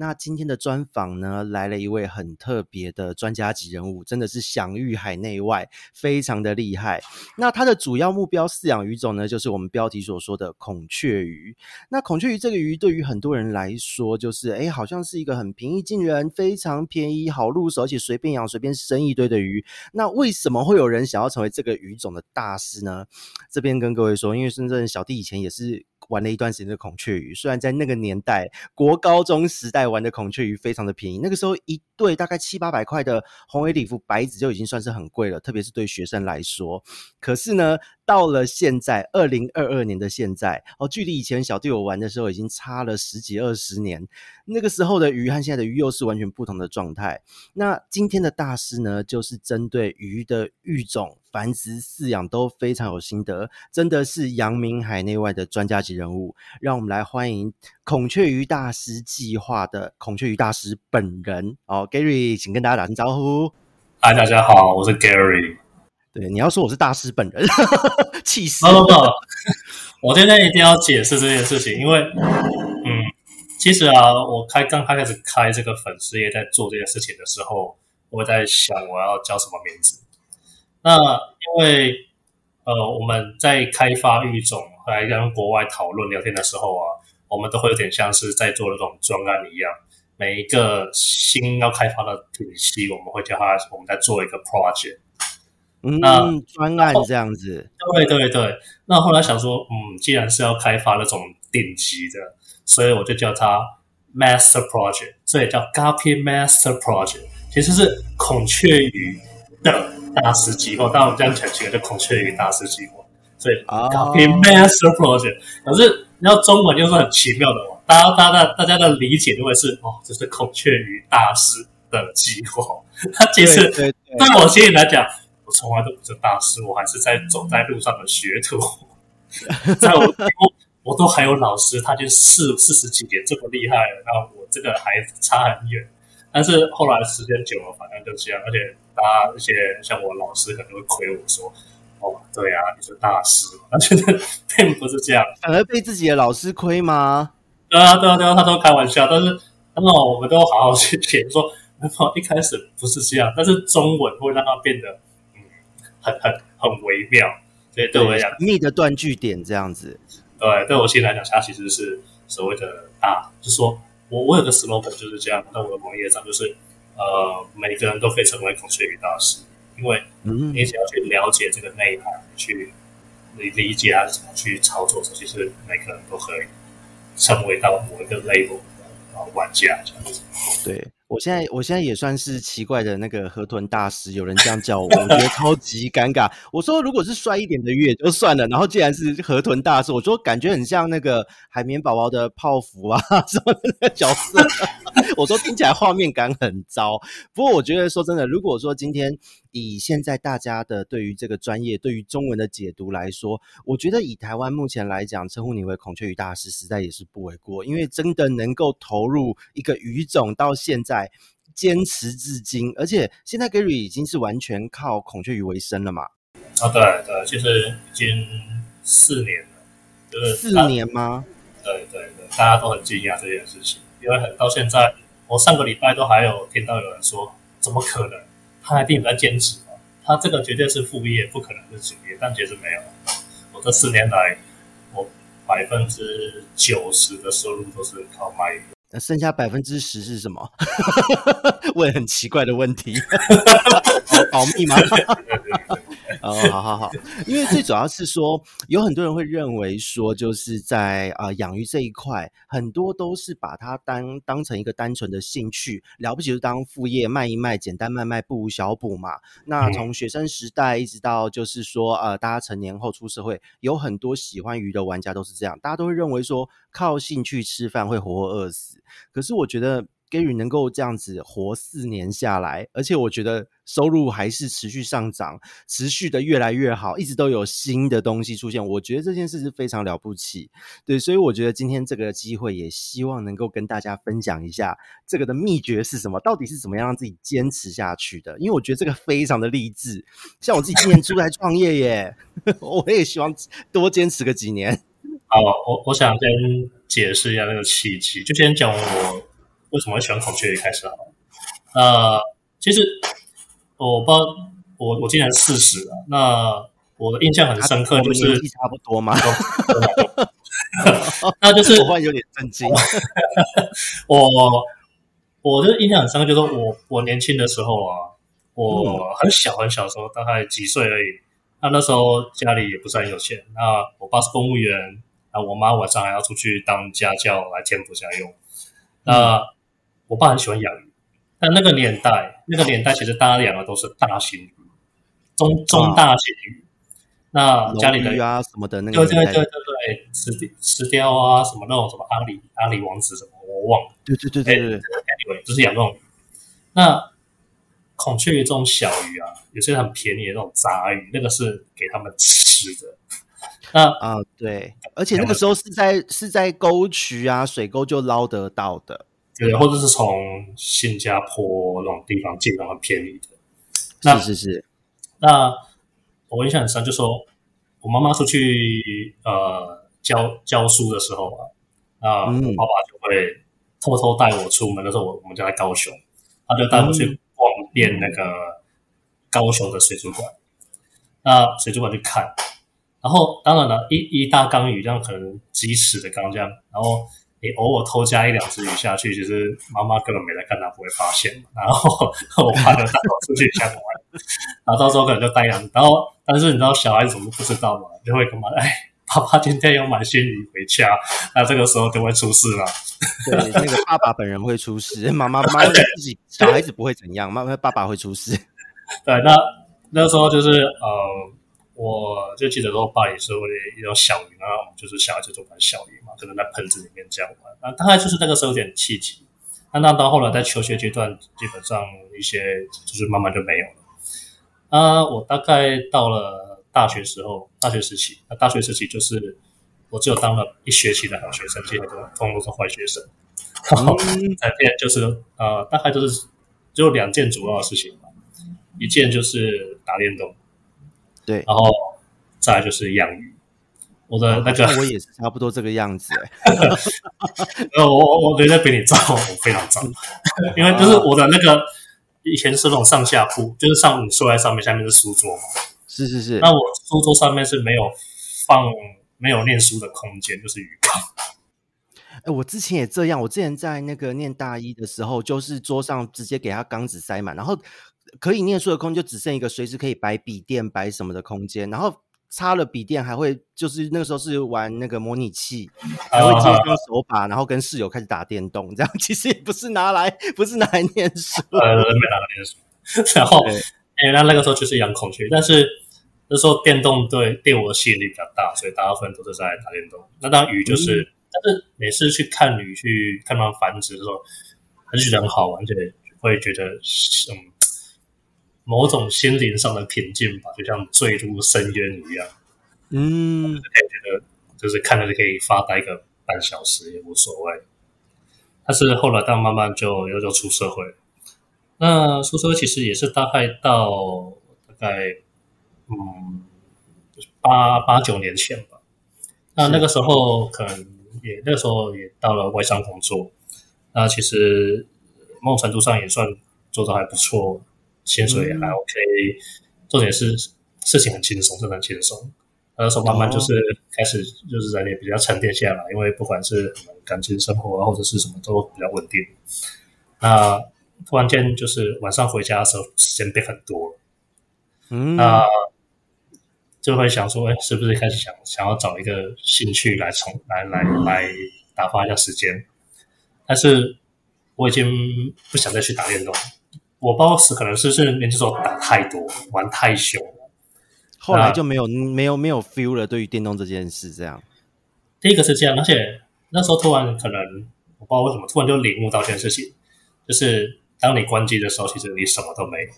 那今天的专访呢，来了一位很特别的专家级人物，真的是享誉海内外，非常的厉害。那他的主要目标饲养鱼种呢，就是我们标题所说的孔雀鱼。那孔雀鱼这个鱼，对于很多人来说，就是诶，好像是一个很平易近人、非常便宜、好入手，而且随便养、随便生一堆的鱼。那为什么会有人想要成为这个鱼种的大师呢？这边跟各位说，因为深圳小弟以前也是。玩了一段时间的孔雀鱼，虽然在那个年代，国高中时代玩的孔雀鱼非常的便宜，那个时候一对大概七八百块的红尾礼服白子就已经算是很贵了，特别是对学生来说。可是呢，到了现在二零二二年的现在，哦，距离以前小弟我玩的时候已经差了十几二十年，那个时候的鱼和现在的鱼又是完全不同的状态。那今天的大师呢，就是针对鱼的育种。繁殖饲养都非常有心得，真的是扬名海内外的专家级人物。让我们来欢迎孔雀鱼大师计划的孔雀鱼大师本人哦，Gary，请跟大家打声招呼。嗨，大家好，我是 Gary。对，你要说我是大师本人，气死！不不不，我今天一定要解释这件事情，因为嗯，其实啊，我开刚开始开这个粉丝页，在做这件事情的时候，我在想我要叫什么名字。那因为呃，我们在开发育种，来跟国外讨论聊天的时候啊，我们都会有点像是在做那种专案一样。每一个新要开发的品系，我们会叫它我们在做一个 project。嗯，那专案这样子。对对对。那后来想说，嗯，既然是要开发那种顶级的，所以我就叫它 Master Project，所以叫 Guppy Master Project，其实是孔雀鱼的。大师计划，但我们这样讲起来就孔雀鱼大师计划，所以 Guppy Master Project。可是你要中文就是很奇妙的嘛，大家大家大家的理解就会是哦，这是孔雀鱼大师的计划。他其实对我心里来讲，我从来都不是大师，我还是在走在路上的学徒。在我我我都还有老师，他就四四十几年这么厉害了，那我这个还差很远。但是后来时间久了，反正就这样，而且。大家一些像我老师可能会亏我说，哦，对啊，你是大师，他觉得并不是这样，反而被自己的老师亏吗？对啊，对啊，对啊，他都开玩笑，但是那么我们都好好去解说，那么一开始不是这样，但是中文会让它变得嗯，很很很微妙，所以对我来讲，密的断句点这样子，对，对我心里来讲，它其实是所谓的大，就是说我我有个 slogan 就是这样，在我的网页上就是。呃，每个人都可以成为孔雀鱼大师，因为你只要去了解这个内涵，去理理解它怎么去操作，其实每个人都可以成为到某一个 level 的玩家这样子。对。我现在，我现在也算是奇怪的那个河豚大师，有人这样叫我，我觉得超级尴尬。我说，如果是帅一点的鱼也就算了，然后既然是河豚大师，我说感觉很像那个海绵宝宝的泡芙啊 什么的那个角色。我说听起来画面感很糟。不过我觉得说真的，如果说今天以现在大家的对于这个专业、对于中文的解读来说，我觉得以台湾目前来讲，称呼你为孔雀鱼大师，实在也是不为过。因为真的能够投入一个鱼种到现在。坚持至今，而且现在 Gary 已经是完全靠孔雀鱼为生了嘛？啊，对对，其实已经四年了，就是四年吗？对对对，大家都很惊讶这件事情，因为很到现在，我上个礼拜都还有听到有人说，怎么可能？他一定在坚持吗？他这个绝对是副业，不可能是主业，但其实没有。我这四年来，我百分之九十的收入都是靠卖鱼。那剩下百分之十是什么？问很奇怪的问题，保密吗？哦，好好好，因为最主要是说，有很多人会认为说，就是在啊、呃、养鱼这一块，很多都是把它当当成一个单纯的兴趣，了不起就当副业卖一卖，简单卖卖不如小补嘛。那从学生时代一直到就是说，呃，大家成年后出社会，有很多喜欢鱼的玩家都是这样，大家都会认为说，靠兴趣吃饭会活活饿死。可是我觉得。Gary 能够这样子活四年下来，而且我觉得收入还是持续上涨，持续的越来越好，一直都有新的东西出现。我觉得这件事是非常了不起，对，所以我觉得今天这个机会也希望能够跟大家分享一下这个的秘诀是什么，到底是怎么样让自己坚持下去的？因为我觉得这个非常的励志。像我自己今年出来创业耶，我也希望多坚持个几年。好，我我想先解释一下那个契机，就先讲我。为什么会喜欢孔雀鱼开始好？呃，其实我不知道，我我今年四十了。那我的印象很深刻，就是差不多嘛。那就是我有点震惊。我我的印象很深刻，就是我我年轻的时候啊，我很小很小的时候，大概几岁而已。那那时候家里也不是很有钱。那我爸是公务员，啊，我妈晚上还要出去当家教来填补家用。那、嗯我爸很喜欢养鱼，但那个年代，那个年代其实大家养的都是大型鱼，中中大型鱼。啊、那家里的鱼啊什么的，那个对对对对对，石石雕啊，什么那种什么阿里阿里王子什么，我忘了。对对对对对对，anyway，就是养那种。那孔雀鱼这种小鱼啊，有些很便宜的那种杂鱼，那个是给他们吃的。那啊，对，而且那个时候是在是在沟渠啊，水沟就捞得到的。对，或者是从新加坡那种地方进，然后便宜的。那是是是。那我印象很深，就说我妈妈出去呃教教书的时候啊，啊，我爸爸就会偷偷带我出门的时候，我我们家在高雄，他就带我去逛遍那个高雄的水族馆。那水族馆去看，然后当然了，一一大缸鱼这样，可能几尺的缸这样，然后。你偶尔偷加一两只鱼下去，其实妈妈根本没在看，她不会发现。然后 我怕就带我出去下玩，然后到时候可能就带两只。然后，但是你知道小孩子怎么不知道嘛？就会干嘛？哎，爸爸今天要买新鱼回家，那这个时候就会出事了。对，那个爸爸本人会出事，妈妈妈自己小孩子不会怎样，妈妈爸爸会出事。对，那那时候就是呃。我就记得说，爸也是会一种小鱼，然后我们就是小孩子就玩小鱼嘛，可能在盆子里面这样玩。那大概就是那个时候有点契机。那那到后来在求学阶段，基本上一些就是慢慢就没有了。啊，我大概到了大学时候，大学时期，那大学时期就是我只有当了一学期的好学生，其他都通通都是坏学生。然后改变就是呃，大概就是只有两件主要的事情吧，一件就是打电动。对，然后再来就是养鱼。我的那个，我也是差不多这个样子哎。呃，我我我觉得比你糟，我非常糟，因为就是我的那个以前是那种上下铺，就是上午睡在上面，下面是书桌嘛。是是是。那我书桌上面是没有放没有念书的空间，就是鱼缸。哎，我之前也这样，我之前在那个念大一的时候，就是桌上直接给他缸子塞满，然后。可以念书的空间就只剩一个随时可以摆笔电、摆什么的空间，然后插了笔电还会就是那个时候是玩那个模拟器，还会接上手把，然后跟室友开始打电动，这样其实也不是拿来不是拿来念书，呃，没拿来念书。然后，哎，那那个时候就是养孔雀，但是那时候电动对对我的吸引力比较大，所以大部分都是在打电动。那当鱼就是，嗯、但是每次去看鱼去看它们繁殖的时候，还是觉得很好玩，就会觉得嗯。某种心灵上的平静吧，就像坠入深渊一样。嗯，可以觉得就是看着就可以发呆个半小时也无所谓。但是后来，当慢慢就又就出社会。那出社会其实也是大概到大概嗯八八九年前吧。那那个时候可能也那个时候也到了外商工作。那其实某种程度上也算做的还不错。薪水也还 OK，重点是事情很轻松，真的很轻松。那时候慢慢就是开始，就是人也比较沉淀下来，因为不管是感情生活啊，或者是什么都比较稳定。那突然间就是晚上回家的时候，时间变很多了，嗯，那就会想说，哎，是不是开始想想要找一个兴趣来从来来来打发一下时间？但是我已经不想再去打电动。我 boss 可能是是年轻时候打太多，玩太凶了，后来就没有没有没有 feel 了。对于电动这件事，这样，第一个是这样，而且那时候突然可能我不知道为什么突然就领悟到这件事情，就是当你关机的时候，其实你什么都没有，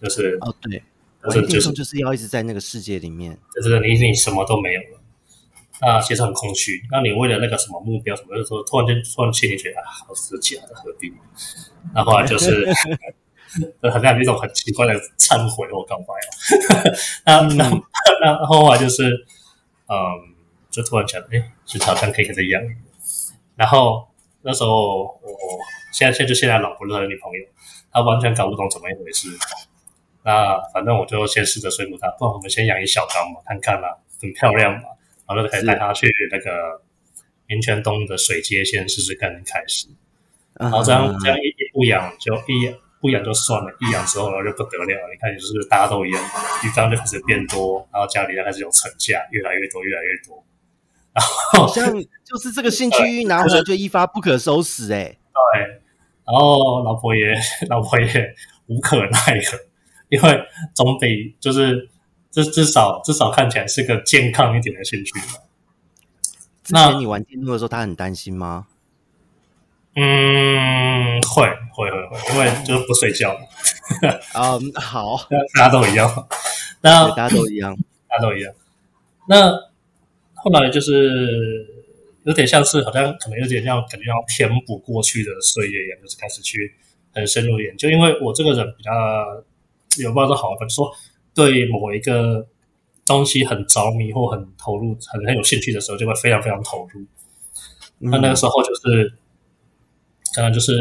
就是哦，对，就是就是就是要一直在那个世界里面，就是你你什么都没有了，那其实很空虚。那你为了那个什么目标什么，就是说突然间突然间你觉得啊，好是假的，何必？那后来就是。很像一种很奇怪的忏悔或告白哦。那那那后来就是，嗯，就突然想，哎，其实好像可以开始养。然后那时候我现在现在就现在老婆的女朋友，她完全搞不懂怎么一回事。那反正我就先试着说服她，不然我们先养一小缸嘛，看看啦，很漂亮嘛，然后就可以带他去那个民泉东的水街先试试看开始。然后这样这样一一不养就一养。不养就算了，一养之后呢就不得了。你看，就是大家都一样，鱼缸就开始变多，然后家里就开始有成架，越来越多，越来越多。然后好像就是这个兴趣拿回来就一发不可收拾哎、欸。对，然后老婆也 老婆也无可奈何，因为总比就是至至少至少看起来是个健康一点的兴趣嘛。那你玩电动的时候，他很担心吗？嗯，会会会会，因为就是不睡觉。嗯，um, 好，大家都一样。那大家都一样，大家都一样。那后来就是有点像是，好像可能有点像，感觉要填补过去的岁月一样，就是开始去很深入研究。因为我这个人比较有不知道好，反正说对某一个东西很着迷或很投入、很很有兴趣的时候，就会非常非常投入。那、嗯、那个时候就是。可能就是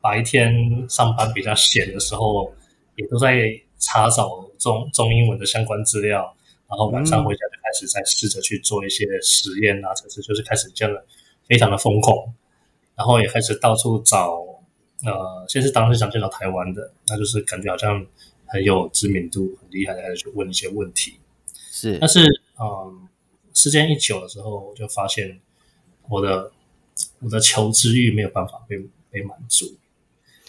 白天上班比较闲的时候，也都在查找中中英文的相关资料，然后晚上回家就开始在试着去做一些实验啊，甚至就是开始这样的非常的疯狂，然后也开始到处找，呃，先是当时想见到台湾的，那就是感觉好像很有知名度、很厉害的，开始去问一些问题。是，但是嗯，时间一久的时候，我就发现我的。我的求知欲没有办法被被满足，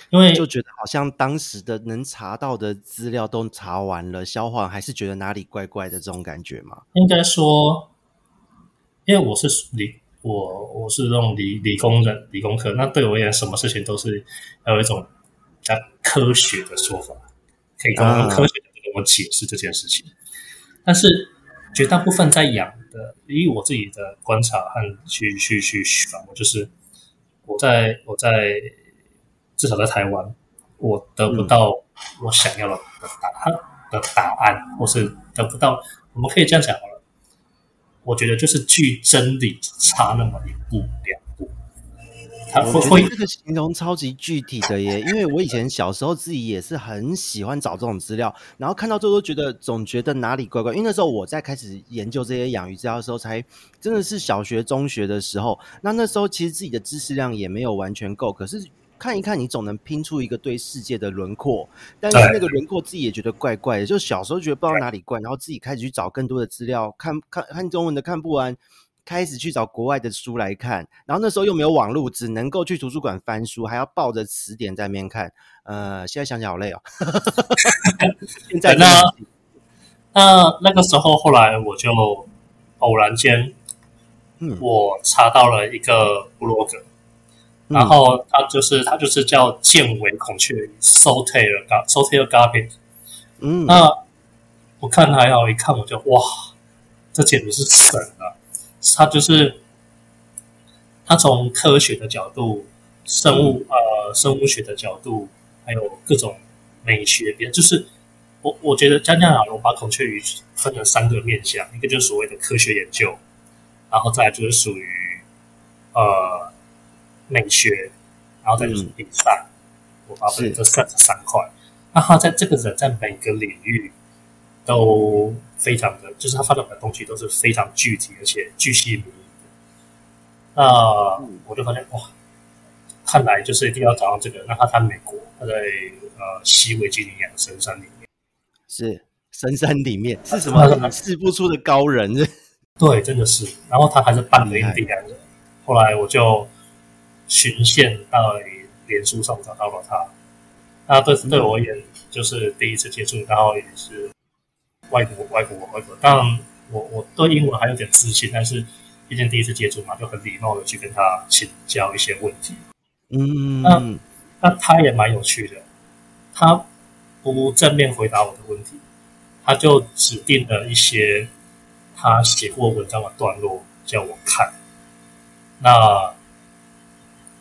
因为就觉得好像当时的能查到的资料都查完了，消化还是觉得哪里怪怪的这种感觉嘛。应该说，因为我是理我我是那种理理工人，理工科，那对我而言，什么事情都是要有一种比较科学的说法，可以用科学的跟我解释这件事情，啊、但是绝大部分在养。的，以我自己的观察和去去去反问，就是我在我在至少在台湾，我得不到我想要的答案的答案，或是得不到，我们可以这样讲好了，我觉得就是距真理差那么一步两步。我觉得这个形容超级具体的耶，因为我以前小时候自己也是很喜欢找这种资料，然后看到最后都觉得总觉得哪里怪怪。因为那时候我在开始研究这些养鱼资料的时候，才真的是小学、中学的时候。那那时候其实自己的知识量也没有完全够，可是看一看，你总能拼出一个对世界的轮廓。但是那个轮廓自己也觉得怪怪的，就小时候觉得不知道哪里怪，然后自己开始去找更多的资料，看看看中文的看不完。开始去找国外的书来看，然后那时候又没有网络，只能够去图书馆翻书，还要抱着词典在那边看。呃，现在想想好累哦。现在那那那个时候，后来我就偶然间，嗯，我查到了一个部落格，嗯、然后他就是他就是叫剑尾孔雀鱼 Saltair Saltair Garbit。嗯，那我看还好，一看我就哇，这简直是神啊！他就是，他从科学的角度、生物呃生物学的角度，还有各种美学边，就是我我觉得江江老龙把孔雀鱼分成三个面向，一个就是所谓的科学研究，然后再来就是属于呃美学，然后再就是比赛，嗯、我把分这三三块。那他在这个人在每个领域都。非常的，就是他发表的东西都是非常具体，而且巨细靡遗的。那我就发现哇，看来就是一定要找到这个。那他在美国，他在呃西维吉尼亚的深山里面，是深山里面是什么隐世不出的高人？对，真的是。然后他还是半个印第安人。后来我就循线到脸书上找到了他。那对对我而言，就是第一次接触，然后也是。外国，外国，外国。当然，我我对英文还有点自信，但是毕竟第一次接触嘛，就很礼貌的去跟他请教一些问题。嗯，那那他也蛮有趣的，他不正面回答我的问题，他就指定了一些他写过文章的段落叫我看。那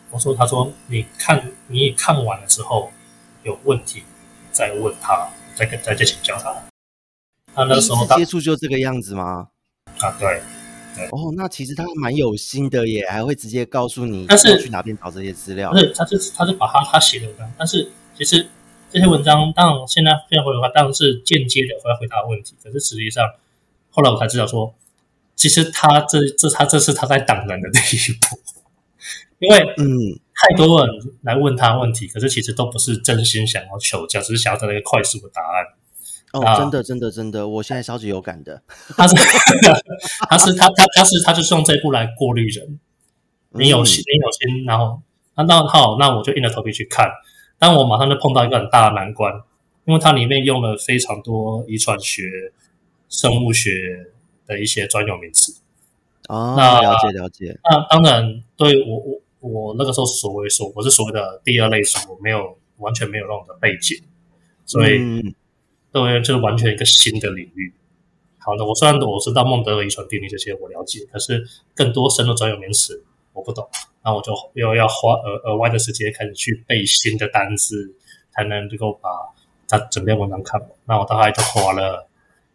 我说，他说你看，你看完了之后有问题再问他，再跟再再请教他。他那时候接触就这个样子吗？啊，对。哦，那其实他蛮有心的耶，还会直接告诉你，但是去哪边找这些资料。不是，他是他是把他他写的文章，但是其实这些文章，当然现在现在回的话，当然是间接的会回答问题。可是实际上，后来我才知道说，其实他这这他这是他在挡人的第一步，因为嗯，太多人来问他问题，可是其实都不是真心想要求教，只是想要得到一个快速的答案。哦，真的，真的，真的，我现在超级有感的。他是，他是，他他他是，他就是用这一步来过滤人。你有心，你有心，然后那那好，那我就硬着头皮去看。但我马上就碰到一个很大的难关，因为它里面用了非常多遗传学、生物学的一些专有名词。哦，那了解了解。那当然，对我我我那个时候所谓说，我是所谓的第二类组，我没有完全没有那种的背景，所以。嗯对，就是完全一个新的领域。好的，我虽然我知道孟德尔遗传定律这些我了解，可是更多深的专有名词我不懂，那我就又要花额额外的时间开始去背新的单词，才能能够把它整篇文章看完。那我大概就花了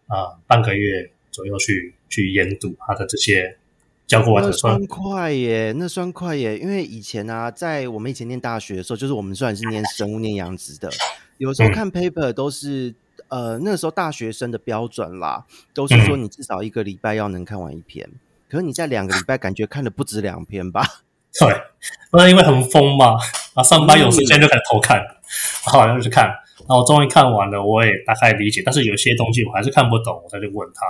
啊、呃、半个月左右去去研读它的这些教过完的。那算快耶，那算快耶，因为以前啊，在我们以前念大学的时候，就是我们虽然是念生物、念养殖的，有时候看 paper 都是。呃，那个时候大学生的标准啦，都是说你至少一个礼拜要能看完一篇。嗯、可是你在两个礼拜感觉看了不止两篇吧？对，那因为很疯嘛，啊，上班有时间就开始偷看，然后就去看，然后我终于看完了，我也大概理解，但是有些东西我还是看不懂，我再去问他。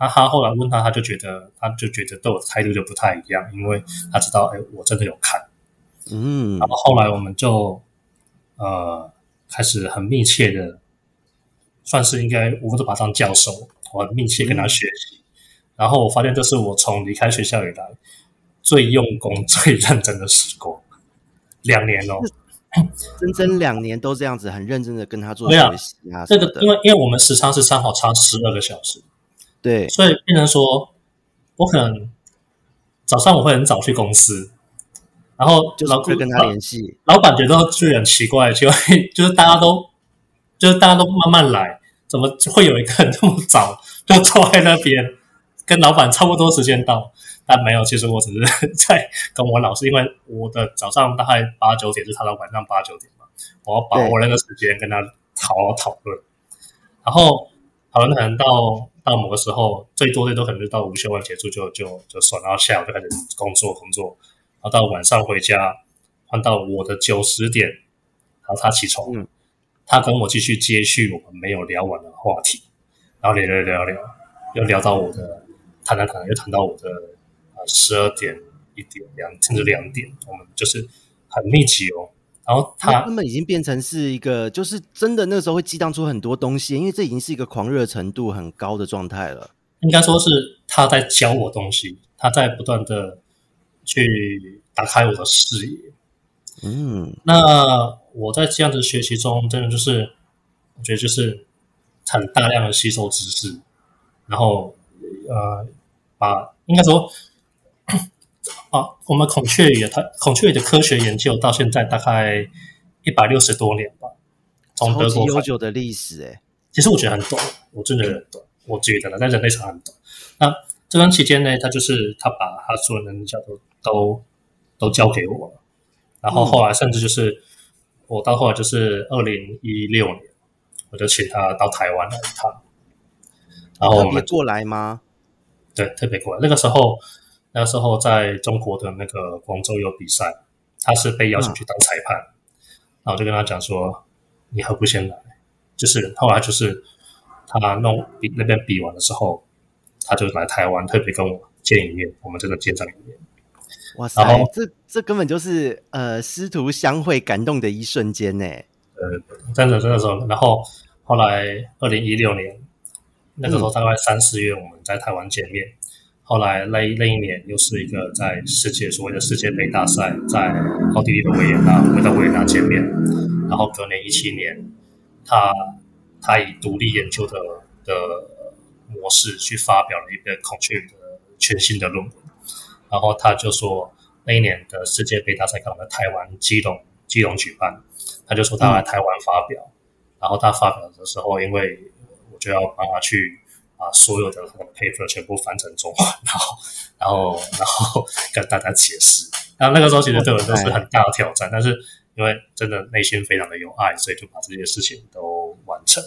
那他后来问他，他就觉得，他就觉得对我的态度就不太一样，因为他知道，哎，我真的有看。嗯，然后后来我们就呃开始很密切的。算是应该，我都把他当教授，我很密切跟他学习。嗯、然后我发现，这是我从离开学校以来最用功、最认真的时光。两年哦，整整两年都这样子，很认真的跟他做学习啊。这个，因为因为我们时差是刚好差十二个小时，对，所以变成说，我可能早上我会很早去公司，然后就老会跟他联系。老板觉得就很奇怪，就会就是大家都就是大家都慢慢来。怎么会有一个人那么早就坐在那边，跟老板差不多时间到？但没有，其实我只是在跟我老师，因为我的早上大概八九点，就是他的晚上八九点嘛，我要把握那个时间跟他好好讨论。然后讨论可能到到某个时候，最多最多可能就到午休完结束就就就算，然后下午就开始工作工作，然后到晚上回家，换到我的九十点，然后他起床。嗯他跟我继续接续我们没有聊完的话题，然后聊聊聊聊，又聊到我的谈谈谈，又谈到我的呃十二点一点两甚至两点，我们就是很密集哦。然后他根本已经变成是一个，就是真的那时候会激荡出很多东西，因为这已经是一个狂热程度很高的状态了。应该说是他在教我东西，他在不断的去打开我的视野。嗯，那。我在这样子学习中，真的就是，我觉得就是很大量的吸收知识，然后呃，把应该说 啊，我们孔雀鱼它孔雀鱼的科学研究到现在大概一百六十多年吧，从德国悠久的历史哎，其实我觉得很短，我真的很短，我觉得了，在人类上很短。那这段期间呢，他就是他把他所有的能力都都都交给我了，然后后来甚至就是。嗯我到后来就是二零一六年，我就请他到台湾来一趟，然后我们过来吗？对，特别过来。那个时候，那个时候在中国的那个广州有比赛，他是被邀请去当裁判，嗯、然后我就跟他讲说：“你何不先来？”就是后来就是他弄比那边比完的时候，他就来台湾，特别跟我见一面，我们真的见上一面。哇塞，这这根本就是呃师徒相会感动的一瞬间呢。呃，真的真的是。然后后来二零一六年那个时候大概三四月我们在台湾见面，嗯、后来那那一年又是一个在世界所谓的世界杯大赛，在奥地利的维也纳，回到维也纳见面。然后隔年一七年，他他以独立研究的的模式去发表了一个孔雀鱼的全新的论文。然后他就说，那一年的世界杯大赛刚好在台湾基隆基隆举办，他就说他来台湾发表。然后他发表的时候，因为我就要帮他去把所有的 paper 全部翻成中文，然后然后然后跟大家解释。那那个时候其实对我都是很大的挑战，但是因为真的内心非常的有爱，所以就把这些事情都完成。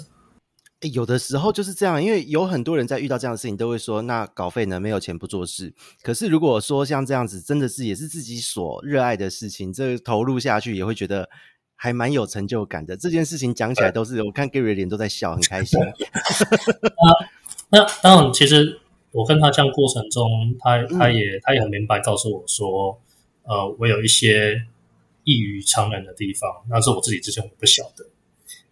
有的时候就是这样，因为有很多人在遇到这样的事情都会说：“那稿费呢？没有钱不做事。”可是如果说像这样子，真的是也是自己所热爱的事情，这个投入下去也会觉得还蛮有成就感的。这件事情讲起来都是，我看 Gary 的脸都在笑，很开心。那当然，其实我跟他这样过程中，他他也、嗯、他也很明白告诉我说：“呃，我有一些异于常人的地方，那是我自己之前我不晓得。”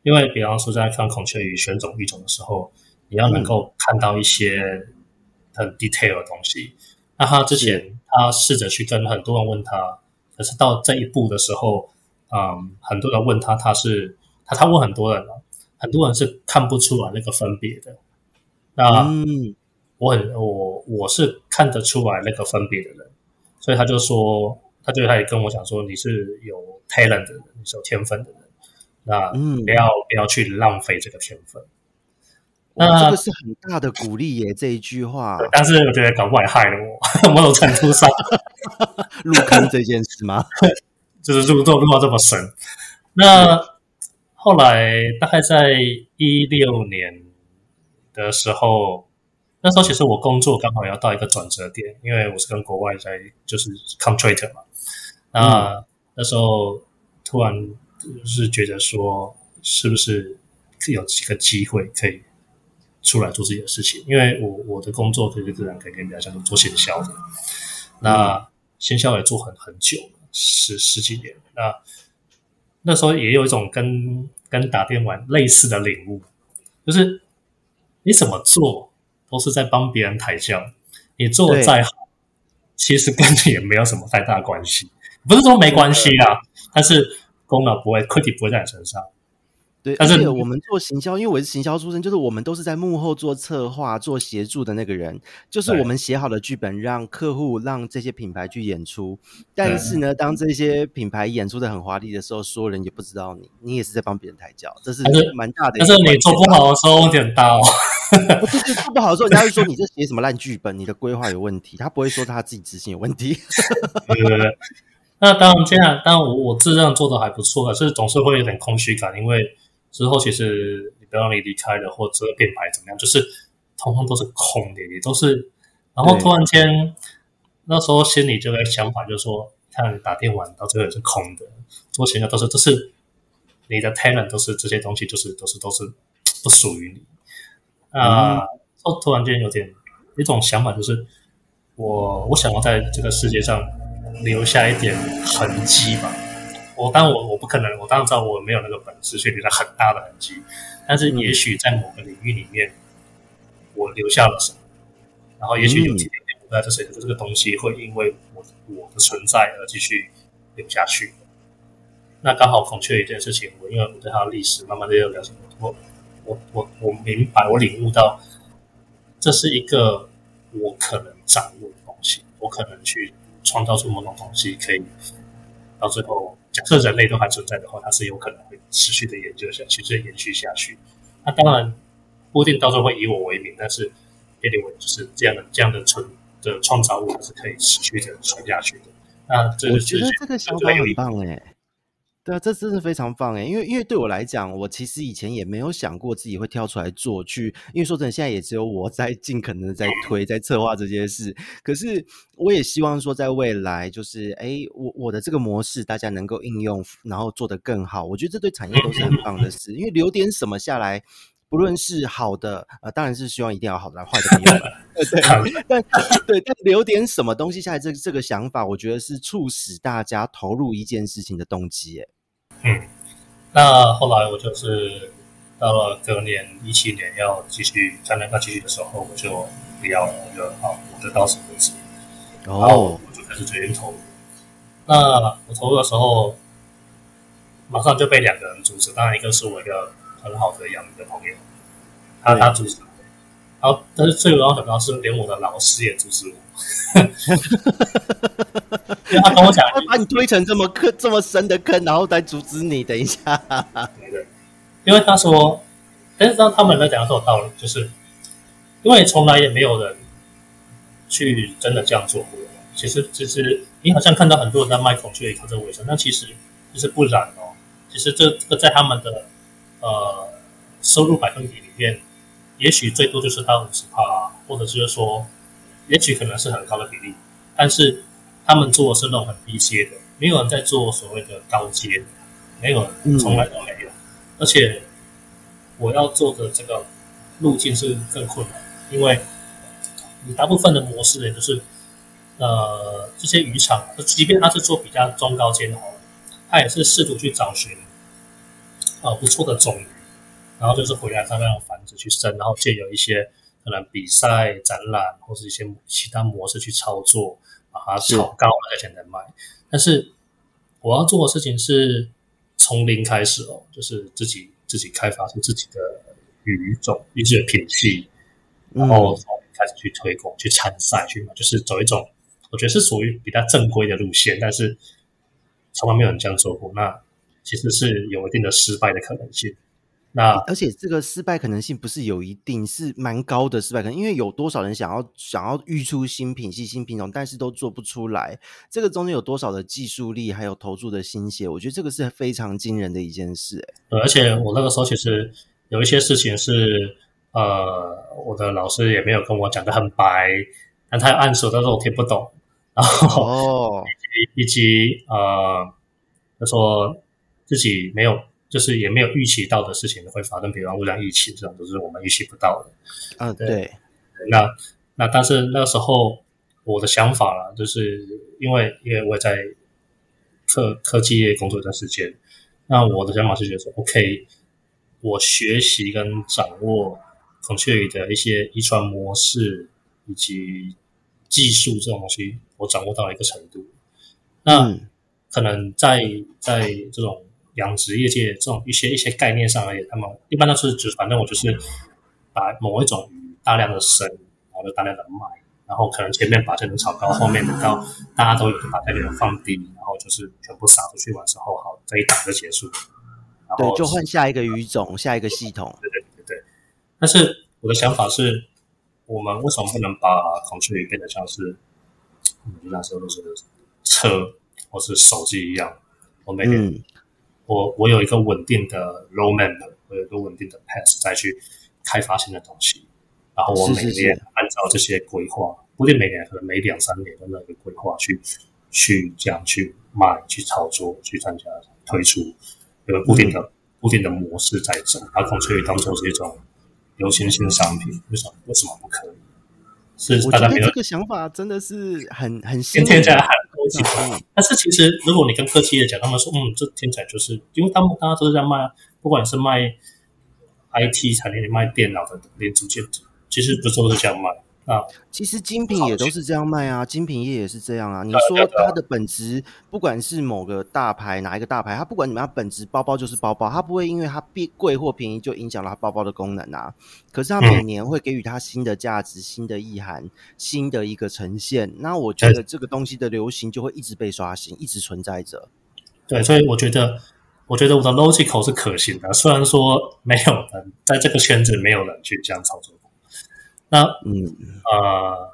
因为，比方说，在看孔雀鱼选种育种的时候，你要能够看到一些很 detail 的东西。嗯、那他之前他试着去跟很多人问他，可是到这一步的时候，嗯，很多人问他，他是他他问很多人了，很多人是看不出来那个分别的。那、嗯、我很我我是看得出来那个分别的人，所以他就说，他就他也跟我讲说，你是有 talent 的人，你是有天分的人。那不要、嗯、不要去浪费这个天分，那这个是很大的鼓励耶，这一句话。但是我觉得搞怪害了我，某种程度上 入坑这件事吗？就是入做入到这么深。那后来大概在一六年的时候，那时候其实我工作刚好要到一个转折点，因为我是跟国外在就是 contract 嘛。那、嗯、那时候突然。就是觉得说，是不是有几个机会可以出来做自己的事情？因为我我的工作就是自然可以跟人家像做行销的，那行销也做很很久了，十十几年。那那时候也有一种跟跟打电玩类似的领悟，就是你怎么做都是在帮别人抬轿，你做的再好，其实跟你也没有什么太大关系。不是说没关系啊，但是。功劳不会，credit 不会在你身上。对，但是我们做行销，因为我是行销出身，就是我们都是在幕后做策划、做协助的那个人，就是我们写好的剧本，让客户、让这些品牌去演出。但是呢，当这些品牌演出的很华丽的时候，所有人也不知道你，你也是在帮别人抬轿，这是蛮大的。但是你做不好的时候，问题很大哦。不是做不好的时候，人家会说你这写什么烂剧本，你的规划有问题，他不会说他自己执行有问题。对对对。那当然，这样当然我我自认做的还不错，可是总是会有点空虚感，因为之后其实你不要你离开了，或者变白怎么样，就是通通都是空的，也都是。然后突然间，那时候心里就在想法，就是说，看你打电玩到最后也是空的，做其他都是都是你的 talent，都是这些东西，就是都是都是不属于你。啊、呃，突然间有点一种想法，就是我我想要在这个世界上。留下一点痕迹吧。我当我我不可能，我当然知道我没有那个本事去留下很大的痕迹。但是也许在某个领域里面，我留下了什么，然后也许有几天我在这谁的这个东西会因为我我的存在而继续留下去。那刚好孔雀一件事情，我因为我对它的历史慢慢的有了解，我我我我明白，我领悟到这是一个我可能掌握的东西，我可能去。创造出某种东西，可以到最后，假设人类都还存在的话，它是有可能会持续的研究下去，持续延续下去。那当然不一定到时候会以我为名，但是 anyway 就是这样的这样的存的创造物，它是可以持续的存下去的。那这我觉得这个想法很棒哎。对啊，这真是非常棒诶，因为因为对我来讲，我其实以前也没有想过自己会跳出来做去，因为说真的，现在也只有我在 尽可能的在推，在策划这件事。可是我也希望说，在未来，就是哎，我我的这个模式，大家能够应用，然后做得更好。我觉得这对产业都是很棒的事，因为留点什么下来，不论是好的，呃，当然是希望一定要好的，坏的没有了。对，但对，但留点什么东西下来，这这个想法，我觉得是促使大家投入一件事情的动机。嗯，那后来我就是到了隔年一七年要继续在那个继续的时候，我就不要了，我就好，我就到此为止。哦，然后我就开始决定投入。那我投入的时候，马上就被两个人阻止。当然，一个是我一个很好的养鱼的朋友，他他阻止我。然后，但是最让我想到是，连我的老师也阻止我。他跟我讲，他把你推成这么坑、这么深的坑，然后再阻止你。等一下，对对，因为他说，但是当他们来讲的时候，有道理，就是因为从来也没有人去真的这样做过。其实，其实你好像看到很多人在卖孔雀鱼靠这为生，但其实其实不然哦。其实这这个在他们的呃收入百分比里面，也许最多就是到五十趴，或者是说，也许可能是很高的比例，但是。他们做的是那种很低阶的，没有人在做所谓的高阶，没有，从来都没有。而且我要做的这个路径是更困难，因为你大部分的模式也就是，呃，这些渔场，即便他是做比较中高阶的，他也是试图去找寻呃不错的种鱼，然后就是回来他那样繁殖去生，然后借由一些可能比赛、展览或是一些其他模式去操作。把它炒高了再才能卖，但是我要做的事情是从零开始哦，就是自己自己开发出自己的语种、一些品系，然后从开始去推广、去参赛、去就是走一种我觉得是属于比较正规的路线，但是从来没有人这样做过，那其实是有一定的失败的可能性。那而且这个失败可能性不是有一定，是蛮高的失败可能，因为有多少人想要想要育出新品系、新品种，但是都做不出来，这个中间有多少的技术力，还有投注的心血，我觉得这个是非常惊人的一件事。对，而且我那个时候其实有一些事情是，呃，我的老师也没有跟我讲的很白，但他有暗示，但是我听不懂，然后哦，以及呃，他说自己没有。就是也没有预期到的事情会发生，比方污染疫情这种都是我们预期不到的。啊，对。那那但是那时候我的想法啦，就是因为因为我也在科科技业工作一段时间，那我的想法是觉得说，OK，我学习跟掌握孔雀鱼的一些遗传模式以及技术这种东西，我掌握到了一个程度。那、嗯、可能在在这种。养殖业界这种一些一些概念上而言，他们一般都是就是反正我就是把某一种鱼大量的生，然后就大量的卖，然后可能前面把这种炒高，后面等到大家都有就把这个放低，然后就是全部撒出去完之后，好，这一档就结束。然后对，就换下一个鱼种，下一个系统。对对对对。但是我的想法是，我们为什么不能把孔雀鱼变得像是我们那时候都是车或是手机一样，我每天。嗯我我有一个稳定的 roadmap，我有一个稳定的 path 再去开发新的东西，然后我每年按照这些规划，不一定每年，可能每两三年的那个规划去去这样去卖、去操作、去参加推出，有个固定的、嗯、固定的模式在走，把孔雀鱼当做是一种流行性商品，为什么为什么不可以？是大家没有这个想法，真的是很很新。天天在喊但是其实如果你跟科技的讲，他们说，嗯，这听起来就是，因为他们大家都是在卖，不管是卖 IT 产业、卖电脑的连组件，其实不都是这样卖。啊，其实精品也都是这样卖啊，精品业也是这样啊。你说它的本质，不管是某个大牌哪一个大牌，它不管你们它本质包包就是包包，它不会因为它变贵或便宜就影响了它包包的功能啊。可是它每年会给予它新的价值、新的意涵、新的一个呈现。那我觉得这个东西的流行就会一直被刷新，一直存在着。对，所以我觉得，我觉得我的 logical 是可行的。虽然说没有人在这个圈子没有人去这样操作。那嗯呃，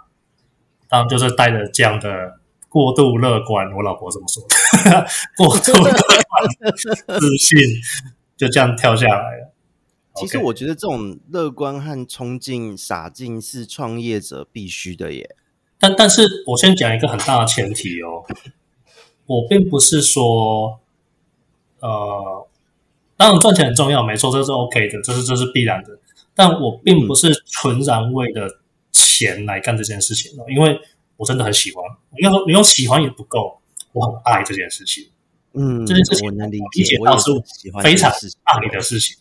当然就是带着这样的过度乐观，我老婆这么说的，过度乐观自信就这样跳下来了。其实我觉得这种乐观和冲劲、傻劲是创业者必须的耶。但但是我先讲一个很大的前提哦，我并不是说呃，当然赚钱很重要，没错，这是 OK 的，这是这是必然的。但我并不是纯然为了钱来干这件事情的，因为我真的很喜欢。你要说你用喜欢也不够，我很爱这件事情。嗯，这件事情我能理解到是非常爱的事情，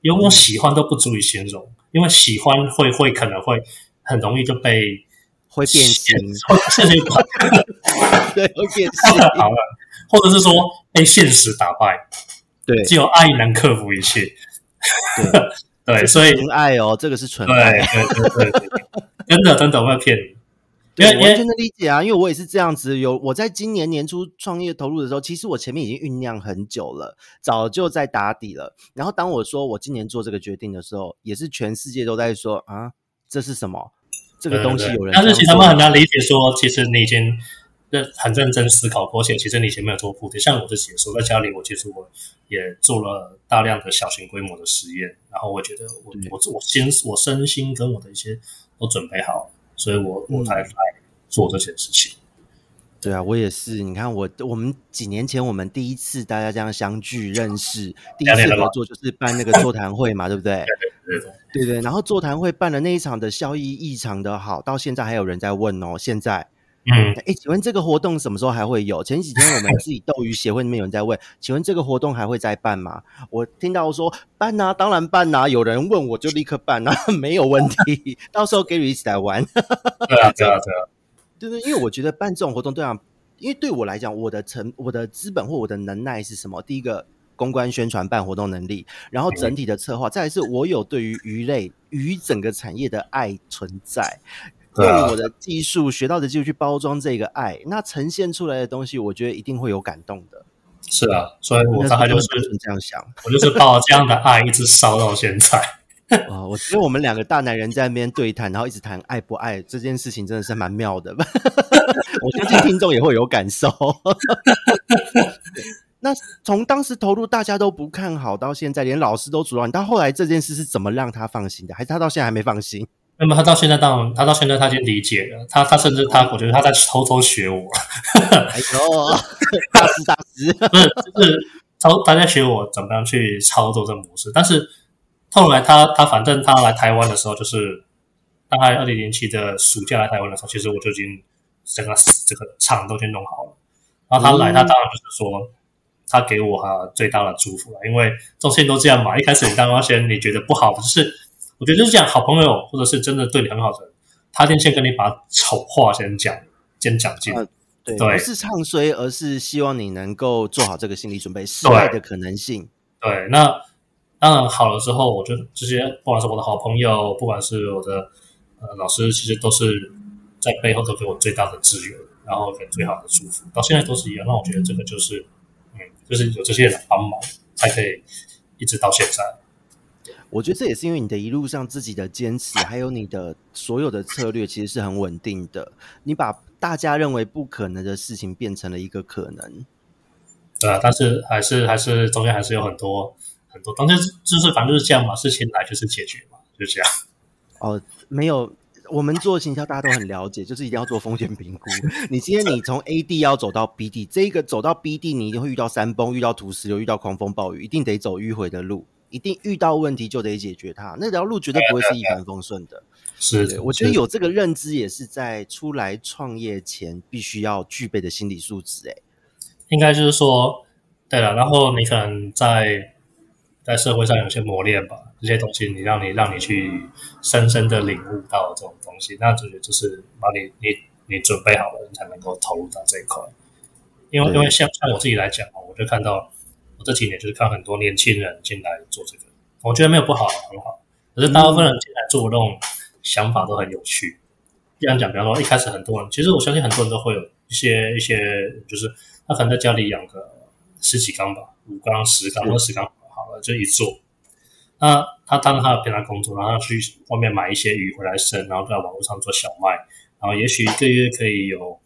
因为我喜欢都不足以形容，因为喜欢会会可能会很容易就被会变形，现实 对，会变形。好了，或者是说被现实打败，对，只有爱能克服一切。对，所以纯爱哦，这个是纯爱，对对对对，真的真的我没有骗你。对，我完全的理解啊，因为我也是这样子。有我在今年年初创业投入的时候，其实我前面已经酝酿很久了，早就在打底了。然后当我说我今年做这个决定的时候，也是全世界都在说啊，这是什么？这个东西有人。但是其实他们很难理解，说其实你已经认很认真思考过，且其实你以前没有做铺垫。像我自己说，在家里，我其实我也做了大量的小型规模的实验，然后我觉得我我我先我身心跟我的一些都准备好。所以我我才来做这件事情。嗯。对啊，我也是。你看我，我我们几年前我们第一次大家这样相聚认识，第一次合作就是办那个座谈会嘛，对不对？对对对对。然后座谈会办的那一场的效益异常的好，到现在还有人在问哦。现在。嗯，哎，请问这个活动什么时候还会有？前几天我们自己斗鱼协会那边有人在问，请问这个活动还会再办吗？我听到说办啊，当然办啊，有人问我就立刻办啊，没有问题，到时候 Gary 一起来玩。对啊，对啊，对啊，对对，因为我觉得办这种活动，对啊，因为对我来讲，我的成、我的资本或我的能耐是什么？第一个，公关宣传办活动能力，然后整体的策划，再来是我有对于鱼类、鱼整个产业的爱存在。用我的技术学到的技术去包装这个爱，那呈现出来的东西，我觉得一定会有感动的。是啊，所以我大概就是这样想，我就是抱这样的爱一直烧到现在。啊，我觉得我们两个大男人在那边对谈，然后一直谈爱不爱这件事情，真的是蛮妙的。我相信听众也会有感受。那从当时投入大家都不看好，到现在连老师都阻挠你，到后来这件事是怎么让他放心的？还是他到现在还没放心？那么他到现在当然，他到现在他已经理解了，他他甚至他，我觉得他在偷偷学我。哎呦，大师大师，不是就是操他在学我怎么样去操作这个模式。但是后来他他反正他来台湾的时候，就是大概二零零七的暑假来台湾的时候，其实我就已经整个这个厂都已经弄好了。然后他来，他当然就是说他给我哈最大的祝福了，因为这种事情都这样嘛。一开始你当然先你觉得不好的就是。我觉得就是这样，好朋友或者是真的对你很好的人，他先先跟你把丑话先讲，先讲尽、呃。对，不是唱衰，而是希望你能够做好这个心理准备，失败的可能性。对，那当然好了之后，我就这些，不管是我的好朋友，不管是我的呃老师，其实都是在背后都给我最大的支援，然后给最好的祝福，到现在都是一样。那我觉得这个就是，嗯，就是有这些人帮忙，才可以一直到现在。我觉得这也是因为你的一路上自己的坚持，还有你的所有的策略，其实是很稳定的。你把大家认为不可能的事情变成了一个可能。对啊，但是还是还是中间还是有很多很多，当然就是反正就是这样嘛，事情来就是解决嘛，就这样。哦，没有，我们做行销大家都很了解，就是一定要做风险评估。你今天你从 AD 要走到 B 地，这一个走到 B 地，你一定会遇到山崩，遇到土石流，遇到狂风暴雨，一定得走迂回的路。一定遇到问题就得解决它，那条路绝对不会是一帆风顺的。是，我觉得有这个认知也是在出来创业前必须要具备的心理素质。哎，应该就是说，对了，然后你可能在在社会上有些磨练吧，这些东西你让你让你去深深的领悟到这种东西，那这个就是把你你你准备好了，你才能够投入到这一块。因为因为像像我自己来讲啊，我就看到。这几年就是看很多年轻人进来做这个，我觉得没有不好，很好。可是大部分人进来做这种想法都很有趣。这样讲，比方说一开始很多人，其实我相信很多人都会有一些一些，就是他可能在家里养个十几缸吧，五缸、十缸、二十缸，好了就一做。那他当他平常工作，然后去外面买一些鱼回来生，然后在网络上做小卖，然后也许一个月可以有。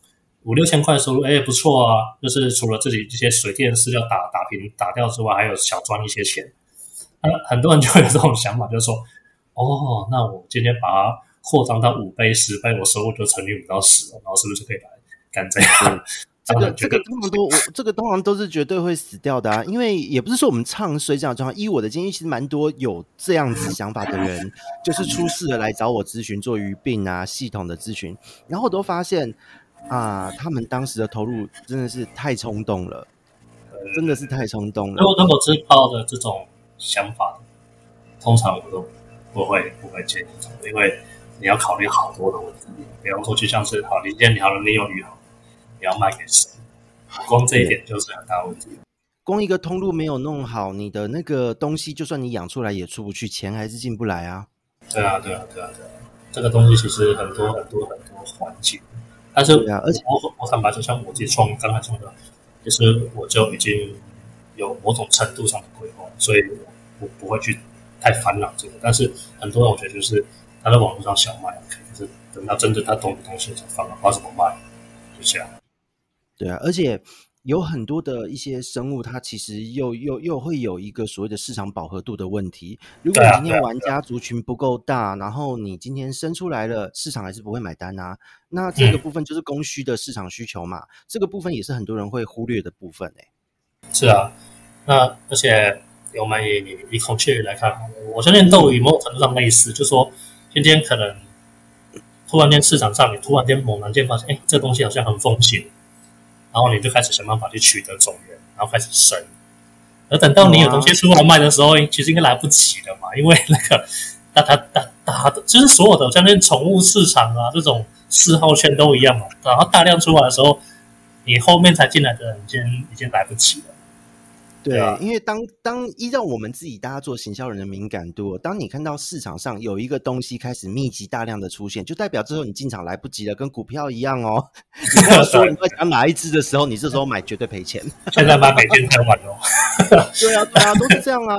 五六千块收入，哎，不错啊！就是除了自己这些水电饲料打打平打掉之外，还有小赚一些钱。那很多人就会有这种想法，就是说，哦，那我今天把它扩张到五倍、十倍，我收入就乘以五到十了，然后是不是就可以来干这样？这个这个通常都我这个通常都是绝对会死掉的啊！因为也不是说我们唱衰这样的状况，依我的经验，其实蛮多有这样子想法的人，就是出事了来找我咨询做鱼病啊系统的咨询，然后我都发现。啊，他们当时的投入真的是太冲动了，真的是太冲动了。如果如果知道的这种想法，通常我都不会不会建议他们，因为你要考虑好多的问题，比方说就像是好，你今天你好了，你有鱼好，你要卖给谁？光这一点就是很大问题。光一个通路没有弄好，你的那个东西，就算你养出来也出不去，钱还是进不来啊。对啊，对啊，对啊，对啊，这个东西其实很多很多很多环节，但是啊，而且我我坦白说，像我自己创刚才说的，其实我就已经有某种程度上的规划，所以我不会去太烦恼这个。但是很多人我觉得就是他在网络上想卖，OK，可是等到真正他懂的东西才放，不知道怎么卖，就这样。对啊，而且有很多的一些生物，它其实又又又会有一个所谓的市场饱和度的问题。如果你今天玩家族群不够大，然后你今天生出来了，市场还是不会买单啊。那这个部分就是供需的市场需求嘛，嗯、这个部分也是很多人会忽略的部分诶、欸。是啊，那而且我们以以孔雀鱼来看，我相信斗鱼某种程度上类似，就是说今天可能突然间市场上你突然间猛然间发现，哎，这东西好像很风险。然后你就开始想办法去取得种源，然后开始生。而等到你有东西出来卖的时候，其实应该来不及了嘛，因为那个大家大大的，就是所有的像那宠物市场啊，这种四号圈都一样嘛。然后大量出来的时候，你后面才进来的人已经已经来不及了。对，啊、因为当当依照我们自己大家做行销人的敏感度，当你看到市场上有一个东西开始密集大量的出现，就代表之后你进场来不及了，跟股票一样哦。你要说你会想哪一只的时候，你这时候买绝对赔钱。现在买赔钱太晚了。对啊，对啊，都是这样啊。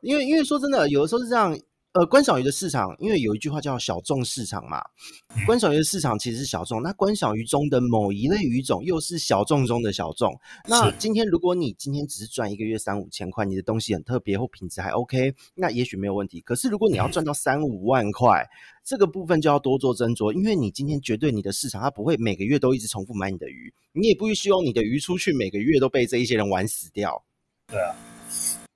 因为因为说真的，有的时候是这样。呃，观赏鱼的市场，因为有一句话叫“小众市场”嘛，观赏鱼的市场其实是小众。那观赏鱼中的某一类鱼种又是小众中的小众。那今天如果你今天只是赚一个月三五千块，你的东西很特别或品质还 OK，那也许没有问题。可是如果你要赚到三五万块，这个部分就要多做斟酌，因为你今天绝对你的市场它不会每个月都一直重复买你的鱼，你也不会希望你的鱼出去每个月都被这一些人玩死掉。对啊。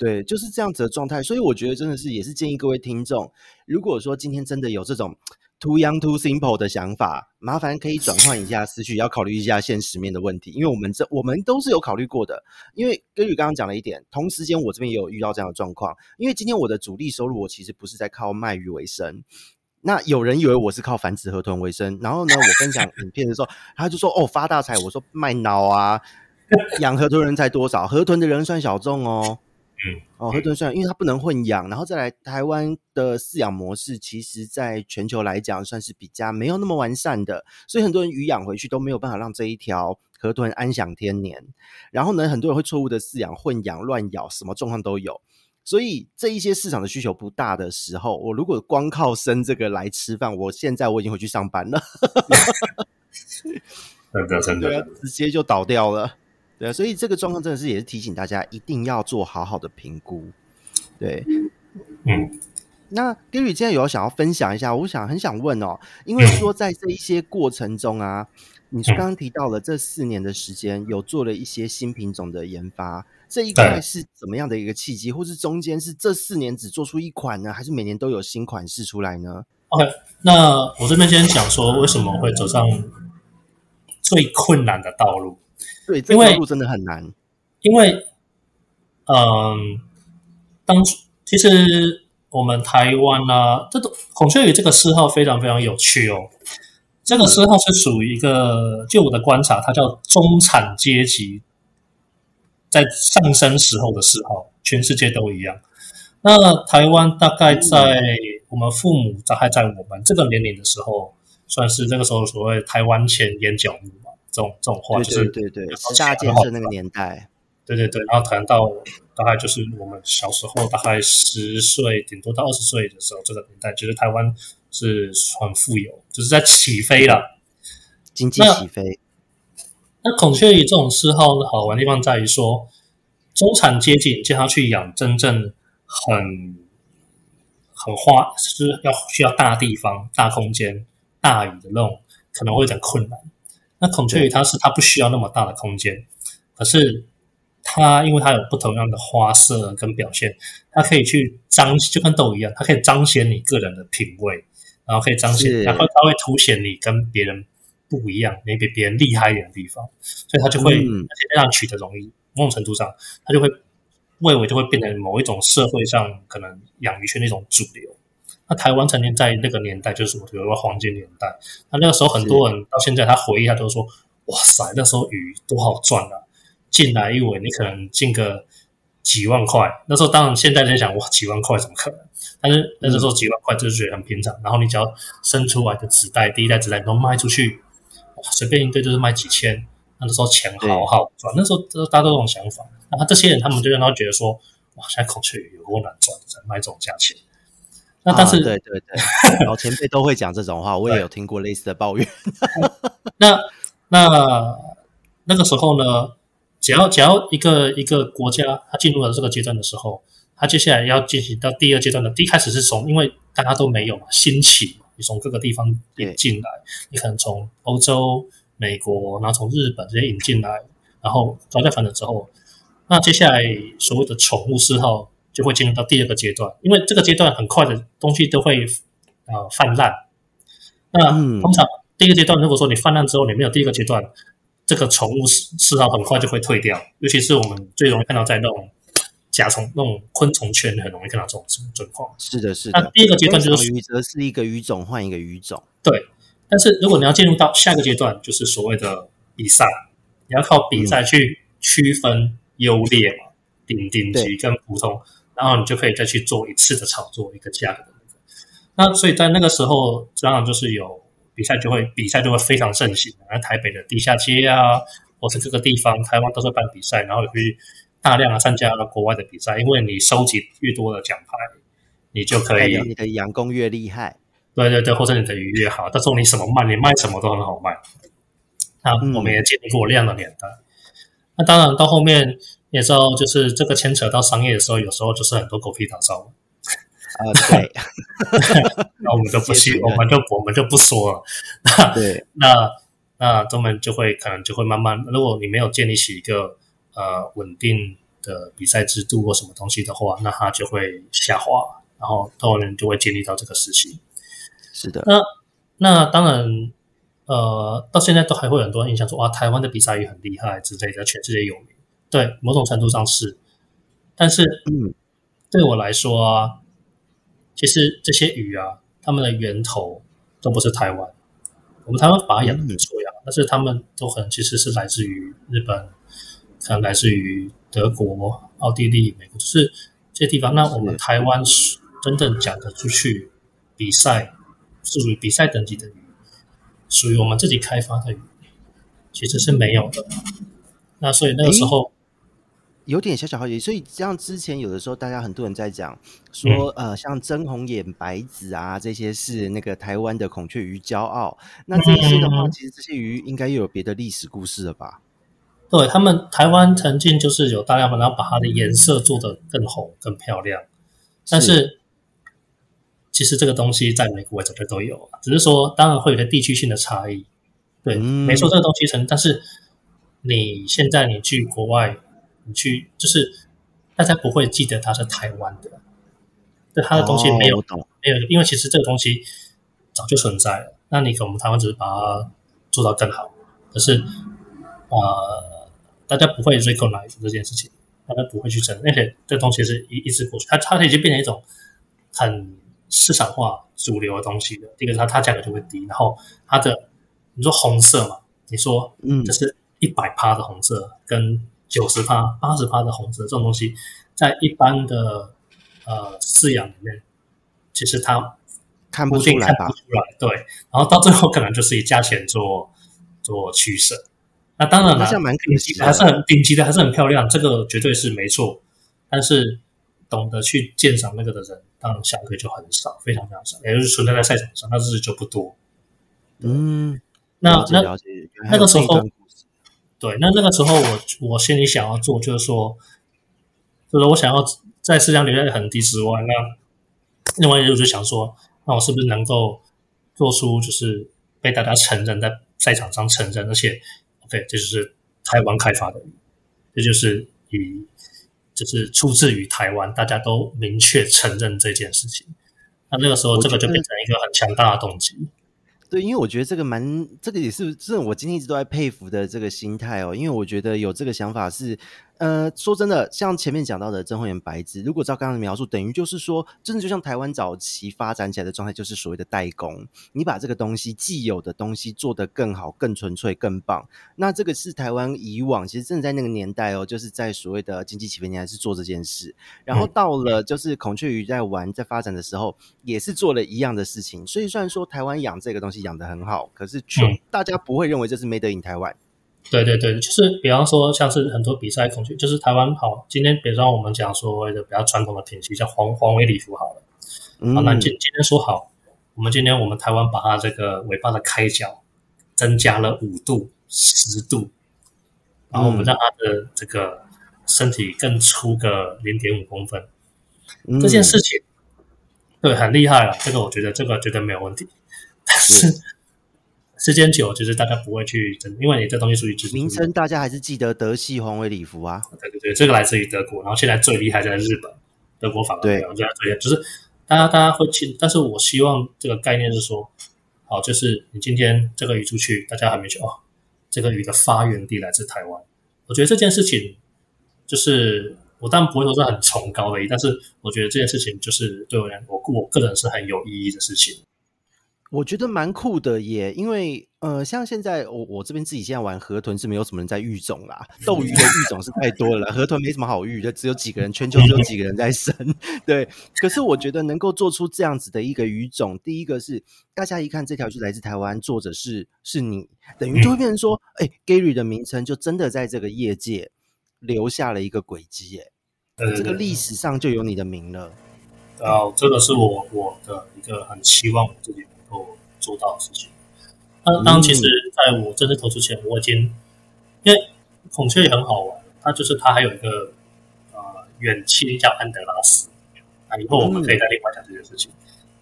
对，就是这样子的状态，所以我觉得真的是也是建议各位听众，如果说今天真的有这种 too young too simple 的想法，麻烦可以转换一下思绪，要考虑一下现实面的问题，因为我们这我们都是有考虑过的。因为根据刚刚讲了一点，同时间我这边也有遇到这样的状况，因为今天我的主力收入我其实不是在靠卖鱼为生，那有人以为我是靠繁殖河豚为生，然后呢，我分享影片的时候，他就说哦发大财，我说卖脑啊，养河豚人才多少，河豚的人算小众哦。嗯，哦，河豚算，因为它不能混养，然后再来台湾的饲养模式，其实在全球来讲算是比较没有那么完善的，所以很多人鱼养回去都没有办法让这一条河豚安享天年。然后呢，很多人会错误的饲养、混养、乱咬，什么状况都有。所以这一些市场的需求不大的时候，我如果光靠生这个来吃饭，我现在我已经回去上班了，真的真的，直接就倒掉了。对，所以这个状况真的是也是提醒大家一定要做好好的评估。对，嗯，那 Gary 今天有想要分享一下，我想很想问哦，因为说在这一些过程中啊，你刚刚提到了这四年的时间有做了一些新品种的研发，这一块是怎么样的一个契机，或是中间是这四年只做出一款呢，还是每年都有新款式出来呢？OK，那我这边先讲说为什么会走上最困难的道路。对，这条路真的很难。因为，嗯，当初其实我们台湾啊，这都孔雀鱼这个嗜好非常非常有趣哦。这个嗜好是属于一个，就我的观察，它叫中产阶级在上升时候的嗜好，全世界都一样。那台湾大概在我们父母，大概在我们这个年龄的时候，算是这个时候所谓台湾前眼角膜。这种这种话就是对对对，大建设那个年代，对对对，然后谈到大概就是我们小时候，大概十岁顶多到二十岁的时候，这个年代其实台湾是很富有，就是在起飞了，经济起飞。那，那孔雀鱼这种嗜好的好玩的地方在于说，中产阶级叫他去养真正很很花，就是要需要大地方、大空间、大鱼的那种，可能会有点困难。那孔雀鱼它是它不需要那么大的空间，可是它因为它有不同样的花色跟表现，它可以去彰就跟豆一样，它可以彰显你个人的品味，然后可以彰显，然后它会凸显你跟别人不一样，你比别人厉害一点的地方，所以它就会、嗯、而且这样取得容易，某种程度上，它就会味蕾就会变成某一种社会上可能养鱼圈的一种主流。那台湾曾经在那个年代，就是我觉得黄金年代。那那个时候很多人到现在他回忆，他都说：“哇塞，那时候鱼多好赚啊！进来一尾，你可能进个几万块。那时候当然现在在想，哇，几万块怎么可能？但是那时候几万块就是觉得很平常。然后你只要生出来的子代，第一代子代都卖出去，哇，随便一对就是卖几千。那时候钱好好赚，那时候大家都这种想法。然后这些人他们就让他觉得说：哇，现在孔雀鱼有多难赚，才卖这种价钱。”那但是，啊、对对对，老前辈都会讲这种话，我也有听过类似的抱怨。那那那个时候呢，只要只要一个一个国家它进入了这个阶段的时候，它接下来要进行到第二阶段的。第一开始是从，因为大家都没有嘛，兴起嘛，你从各个地方引进来，你可能从欧洲、美国，然后从日本这些引进来，然后招架反了之后，那接下来所谓的宠物嗜好。就会进入到第二个阶段，因为这个阶段很快的东西都会呃泛滥。那通常第一个阶段，如果说你泛滥之后，你没有第一个阶段，这个宠物嗜嗜好很快就会退掉。尤其是我们最容易看到在那种甲虫、那种昆虫圈，很容易看到这种状况。是的，是的。那第一个阶段就是鱼，则是一个鱼种换一个鱼种。对，但是如果你要进入到下一个阶段，就是所谓的比赛，你要靠比赛去区分优劣嘛，顶顶级跟普通。然后你就可以再去做一次的炒作，一个价格的那所以在那个时候，当然就是有比赛，就会比赛就会非常盛行。那台北的地下街啊，或是各个地方，台湾都是办比赛，然后也会大量的参加国外的比赛。因为你收集越多的奖牌，你就可以你的养工越厉害。对对对，或者你的鱼越好。到时候你什么卖，你卖什么都很好卖。那我们也经历过那样的年代。嗯、那当然到后面。也知道，就是这个牵扯到商业的时候，有时候就是很多狗屁倒灶。啊，对，那我们就不去，我们就我们就不说了。对，那那他们就会可能就会慢慢，如果你没有建立起一个呃稳定的比赛制度或什么东西的话，那它就会下滑，然后后面就会建立到这个时期。是的，那那当然，呃，到现在都还会有很多人印象说，哇，台湾的比赛也很厉害之类的，全世界有名。对，某种程度上是，但是，嗯，对我来说啊，其实这些鱼啊，它们的源头都不是台湾。我们台湾把它养得很错呀，嗯，但是它们都很其实是来自于日本，可能来自于德国、奥地利、美国，就是这些地方。那我们台湾真正讲得出去比赛，是属于比赛等级的鱼，属于我们自己开发的鱼，其实是没有的。那所以那个时候。有点小小好奇，所以像之前有的时候，大家很多人在讲说，嗯、呃，像真红眼白子啊，这些是那个台湾的孔雀鱼骄傲。那这些的话，嗯、其实这些鱼应该又有别的历史故事了吧？对，他们台湾曾经就是有大量的，然后把它的颜色做得更红、更漂亮。但是，是其实这个东西在美国早就都有，只是说当然会有些地区性的差异。对，嗯、没错，这个东西成，但是你现在你去国外。你去就是大家不会记得它是台湾的，对它的东西没有、哦、没有，因为其实这个东西早就存在了。那你可能台湾只是把它做到更好，可是呃，大家不会 recognize 这件事情，大家不会去承认，而且这东西是一一直过去，它它已经变成一种很市场化主流的东西了。第一个，它它价格就会低，然后它的你说红色嘛，你说嗯，这是一百趴的红色跟。九十趴、八十趴的红色这种东西，在一般的呃饲养里面，其实它看不出来吧？看不出来，对。然后到最后可能就是以价钱做做取舍。那当然了，顶级还是很顶级的，还是很漂亮，这个绝对是没错。但是懂得去鉴赏那个的人，当然相对就很少，非常非常少，也就是存在在赛场上，那日子就不多。嗯，那那那个时候。对，那那个时候我我心里想要做，就是说，就是我想要在市场留下很低之外，那另外一个就是想说，那我是不是能够做出就是被大家承认，在赛场上承认，而且，OK，这就是台湾开发的，这就是以就是出自于台湾，大家都明确承认这件事情。那那个时候，这个就变成一个很强大的动机。对，因为我觉得这个蛮，这个也是，这我今天一直都在佩服的这个心态哦。因为我觉得有这个想法是，呃，说真的，像前面讲到的真慧妍白字，如果照刚刚的描述，等于就是说，真的就像台湾早期发展起来的状态，就是所谓的代工，你把这个东西既有的东西做得更好、更纯粹、更棒。那这个是台湾以往其实真的在那个年代哦，就是在所谓的经济起飞年代是做这件事。然后到了就是孔雀鱼在玩在发展的时候，也是做了一样的事情。所以虽然说台湾养这个东西。养得很好，可是却大家不会认为这是 made in 台湾。对对对，就是比方说，像是很多比赛孔雀，就是台湾好。今天比方说我们讲所谓的比较传统的品系，叫黄黄尾礼服好了。嗯、好，那今今天说好，我们今天我们台湾把它这个尾巴的开角增加了五度、十度，然后我们让它的这个身体更粗个零点五公分。嗯、这件事情对很厉害了，这个我觉得这个绝对没有问题。但是时间久，就是大家不会去争，因为你这东西属于知识名称，大家还是记得德系黄尾礼服啊。对对对，这个来自于德国，然后现在最厉害在日本，德国法国对，现在最厉害就是大家大家会去，但是我希望这个概念是说，好，就是你今天这个鱼出去，大家还没去哦，这个鱼的发源地来自台湾。我觉得这件事情就是我当然不会说是很崇高的意义，但是我觉得这件事情就是对我来我我个人是很有意义的事情。我觉得蛮酷的耶，因为呃，像现在我我这边自己现在玩河豚是没有什么人在育种啦，斗鱼的育种是太多了啦，河豚没什么好育的，只有几个人，全球只有几个人在生。对，可是我觉得能够做出这样子的一个鱼种，第一个是大家一看这条就来自台湾，作者是是你，等于就会变成说，哎，Gary 的名称就真的在这个业界留下了一个轨迹，耶，这个历史上就有你的名了。哦，这个是我我的一个很期望我自己。做到的事情。那当其实在我正式投资前，我已经因为孔雀也很好玩，它就是它还有一个呃远亲叫安德拉斯。那以后我们可以再另外讲这件事情。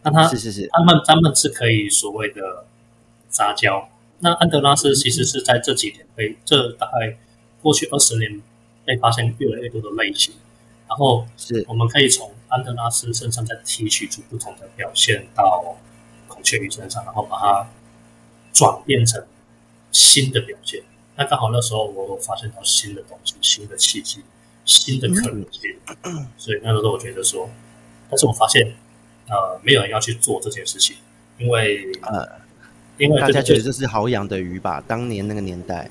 那它是是是，他们他们是可以所谓的杂交。那安德拉斯其实是在这几年被这大概过去二十年被发现越来越多的类型，然后是我们可以从安德拉斯身上再提取出不同的表现到。雀鱼身上，然后把它转变成新的表现。那刚好那时候我发现到新的东西、新的契机、新的可能性，嗯、所以那时候我觉得说，但是我发现呃，没有人要去做这件事情，因为呃，因为大家觉得这是好养的鱼吧？当年那个年代，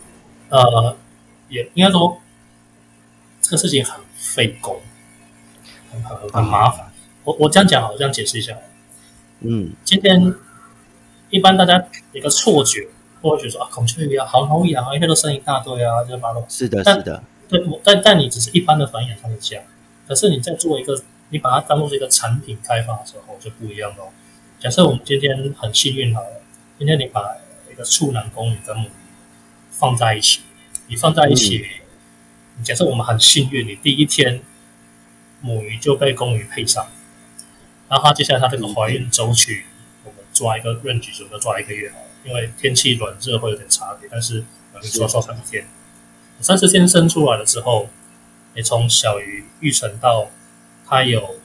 呃，也应该说这个事情很费工，很很很麻烦。嗯、我我这样讲好，我这样解释一下。嗯，今天一般大家一个错觉，都会觉得说啊，孔雀鱼啊，好好养啊，一天都生一大堆啊，就把它是的，但是的，对，但但你只是一般的繁衍它的家，可是你在做一个，你把它当做是一个产品开发的时候就不一样了。假设我们今天很幸运好了，今天你把一个处男公鱼跟母鱼放在一起，你放在一起，嗯、假设我们很幸运，你第一天母鱼就被公鱼配上。然后它接下来它这个怀孕周期，我们抓一个 range，准备抓一个月，因为天气暖热会有点差别，但是我们抓抓三十天，三十天生出来了之后，你从小鱼育成到它有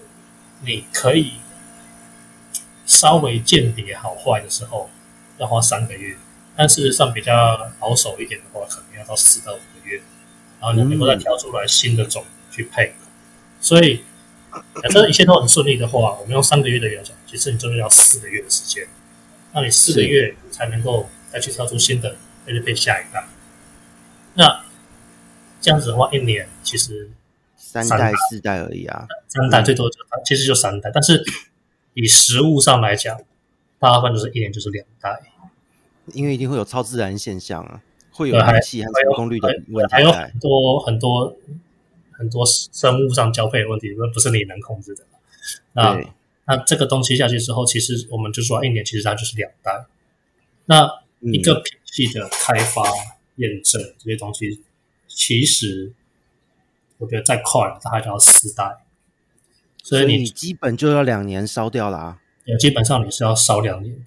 你可以稍微鉴别好坏的时候，要花三个月，但事实上比较保守一点的话，可能要到四到五个月，然后你能够再挑出来新的种去配，所以。假设一切都很顺利的话，我们用三个月的养种，其实你真的要四个月的时间。那你四个月才能够再去挑出新的，再去配下一代。那这样子的话，一年其实三代四代而已啊，三代最多就其实就三代。但是以食物上来讲，大部分就是一年就是两代，因为一定会有超自然现象啊，会有寒气和成功率的问题，还有很多很多。很多生物上交配的问题，那不是你能控制的。那那这个东西下去之后，其实我们就说一年，其实它就是两代。那一个品系的开发、验证、嗯、这些东西，其实我觉得再快，它还要四代。所以你，所以你基本就要两年烧掉了啊！基本上你是要烧两年。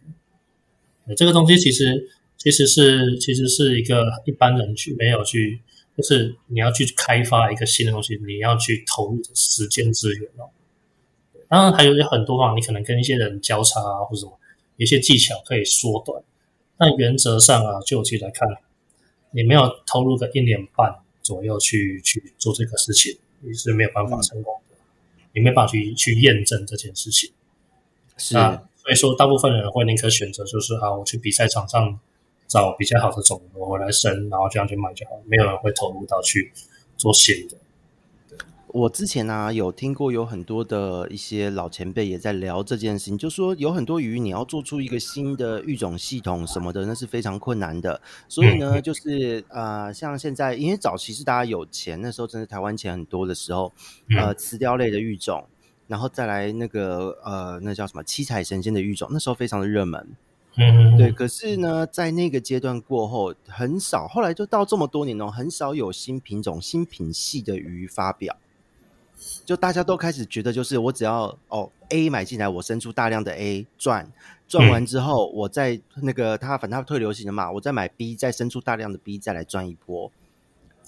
这个东西其实其实是其实是一个一般人去没有去。就是你要去开发一个新的东西，你要去投入时间资源哦。当然还有很多方法，你可能跟一些人交叉啊，或者什么，有一些技巧可以缩短。但原则上啊，就我自己来看，你没有投入个一年半左右去去做这个事情，你是没有办法成功的，嗯、你没办法去去验证这件事情。是啊，所以说大部分人会宁可选择就是啊，我去比赛场上找比较好的种子我来生，然后这样去卖就好，没有人会投入到去做新的。我之前呢、啊、有听过有很多的一些老前辈也在聊这件事情，就说有很多鱼你要做出一个新的育种系统什么的，那是非常困难的。所以呢，就是呃，像现在因为早期是大家有钱，那时候真的台湾钱很多的时候，呃，雌雕类的育种，然后再来那个呃，那叫什么七彩神仙的育种，那时候非常的热门。嗯，对。可是呢，在那个阶段过后，很少，后来就到这么多年哦，很少有新品种、新品系的鱼发表。就大家都开始觉得，就是我只要哦 A 买进来，我生出大量的 A 赚赚完之后，我再那个它反正它退流行的嘛，我再买 B，再生出大量的 B，再来赚一波。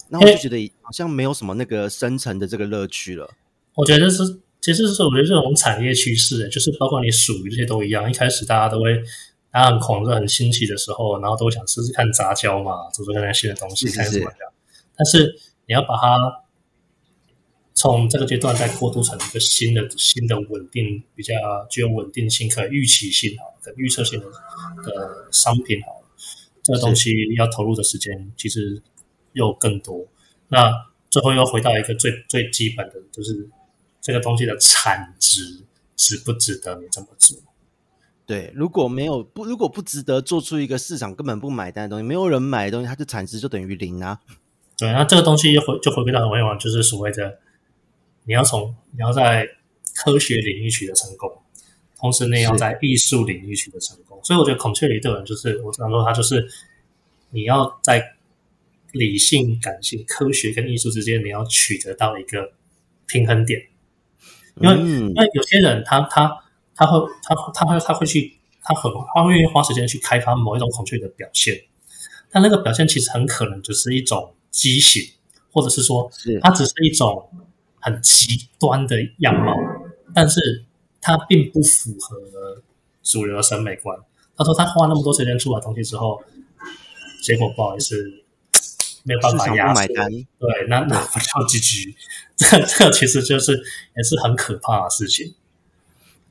那我就觉得好像没有什么那个生成的这个乐趣了。我觉得是，其实是我觉得这种产业趋势，就是包括你属鱼这些都一样。一开始大家都会大家很狂热、很新奇的时候，然后都想试试看杂交嘛，做做看看新的东西，看怎么样。但是你要把它。从这个阶段再过渡成一个新的、新的稳定、比较具有稳定性、可预期性、好、可预测性的的商品，好，这个东西要投入的时间其实又更多。那最后又回到一个最最基本的，就是这个东西的产值值不值得你这么做？对，如果没有不，如果不值得做出一个市场根本不买单的东西，没有人买的东西，它的产值就等于零啊。对，那这个东西又回就回归到很微观，就是所谓的。你要从你要在科学领域取得成功，同时你要在艺术领域取得成功。所以我觉得孔雀鱼对我就是我常说，它就是你要在理性、感性、科学跟艺术之间，你要取得到一个平衡点。因为、嗯、因为有些人他他他会他他会他会去他很他会愿意花时间去开发某一种恐惧的表现，但那个表现其实很可能只是一种畸形，或者是说它只是一种。很极端的样貌，但是他并不符合主流的审美观。他说他花那么多时间出来东西之后，结果不好意思，没有办法压买单。对，那那不叫 GG，这这个其实就是也是很可怕的事情。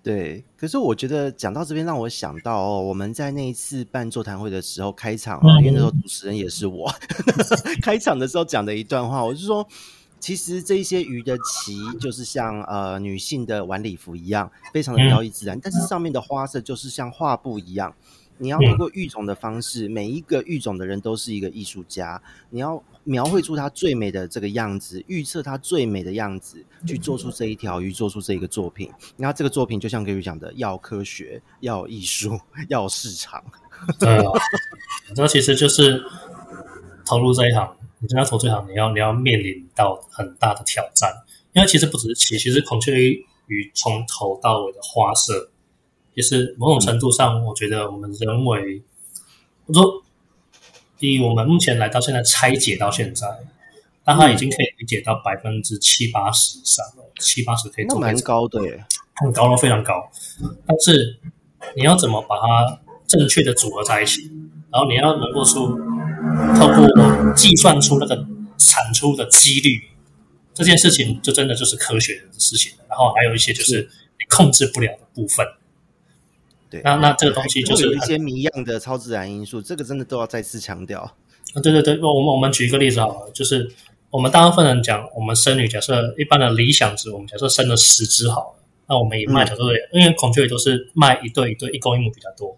对，可是我觉得讲到这边，让我想到哦，我们在那一次办座谈会的时候开场，嗯、因为那时候主持人也是我，开场的时候讲的一段话，我是说。其实这一些鱼的鳍就是像呃女性的晚礼服一样，非常的飘逸自然。但是上面的花色就是像画布一样，你要通过育种的方式，每一个育种的人都是一个艺术家，你要描绘出它最美的这个样子，预测它最美的样子，去做出这一条鱼，做出这一个作品。然后这个作品就像 Gary 讲的，要科学，要艺术，要市场。对啊，这其实就是投入这一行。你真要投这行，你要你要面临到很大的挑战，因为其实不只是鳍，其实孔雀鱼从头到尾的花色，也是某种程度上，我觉得我们人为，我说以我们目前来到现在拆解到现在，但它已经可以理解到百分之七八十以上了，七八十可以做蛮高的耶，很高了，非常高。但是你要怎么把它正确的组合在一起，然后你要能够出。透过计算出那个产出的几率，这件事情就真的就是科学的事情。然后还有一些就是你控制不了的部分。对，那那这个东西就是有一些谜样的超自然因素，这个真的都要再次强调。啊，对对对，我们我们举一个例子好了，就是我们大部分人讲，我们生女假设一般的理想值，我们假设生了十只好了，那我们以卖假设，因为孔雀鱼都是卖一对一对，一公一母比较多。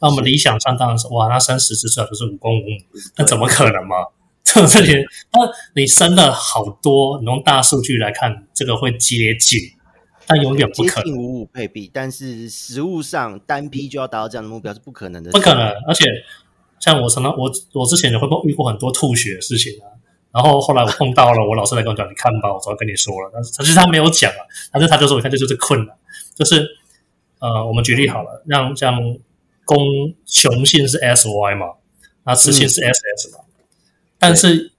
那我们理想上当然是哇，那生十只最好就是五公五母，那怎么可能嘛？这这些，那你生了好多，你用大数据来看，这个会接近，但永远不可能接近五五配比。但是实物上单批就要达到这样的目标是不可能的，不可能。而且像我常常我我之前也会遇过很多吐血的事情啊，然后后来我碰到了，我老师来跟我讲，你看吧，我早跟你说了，但是其实他没有讲啊，但是他就说，你看这就是困难，就是呃，我们举例好了，让像。公雄性是 S Y 嘛，那雌性是 S S 嘛，嗯、但是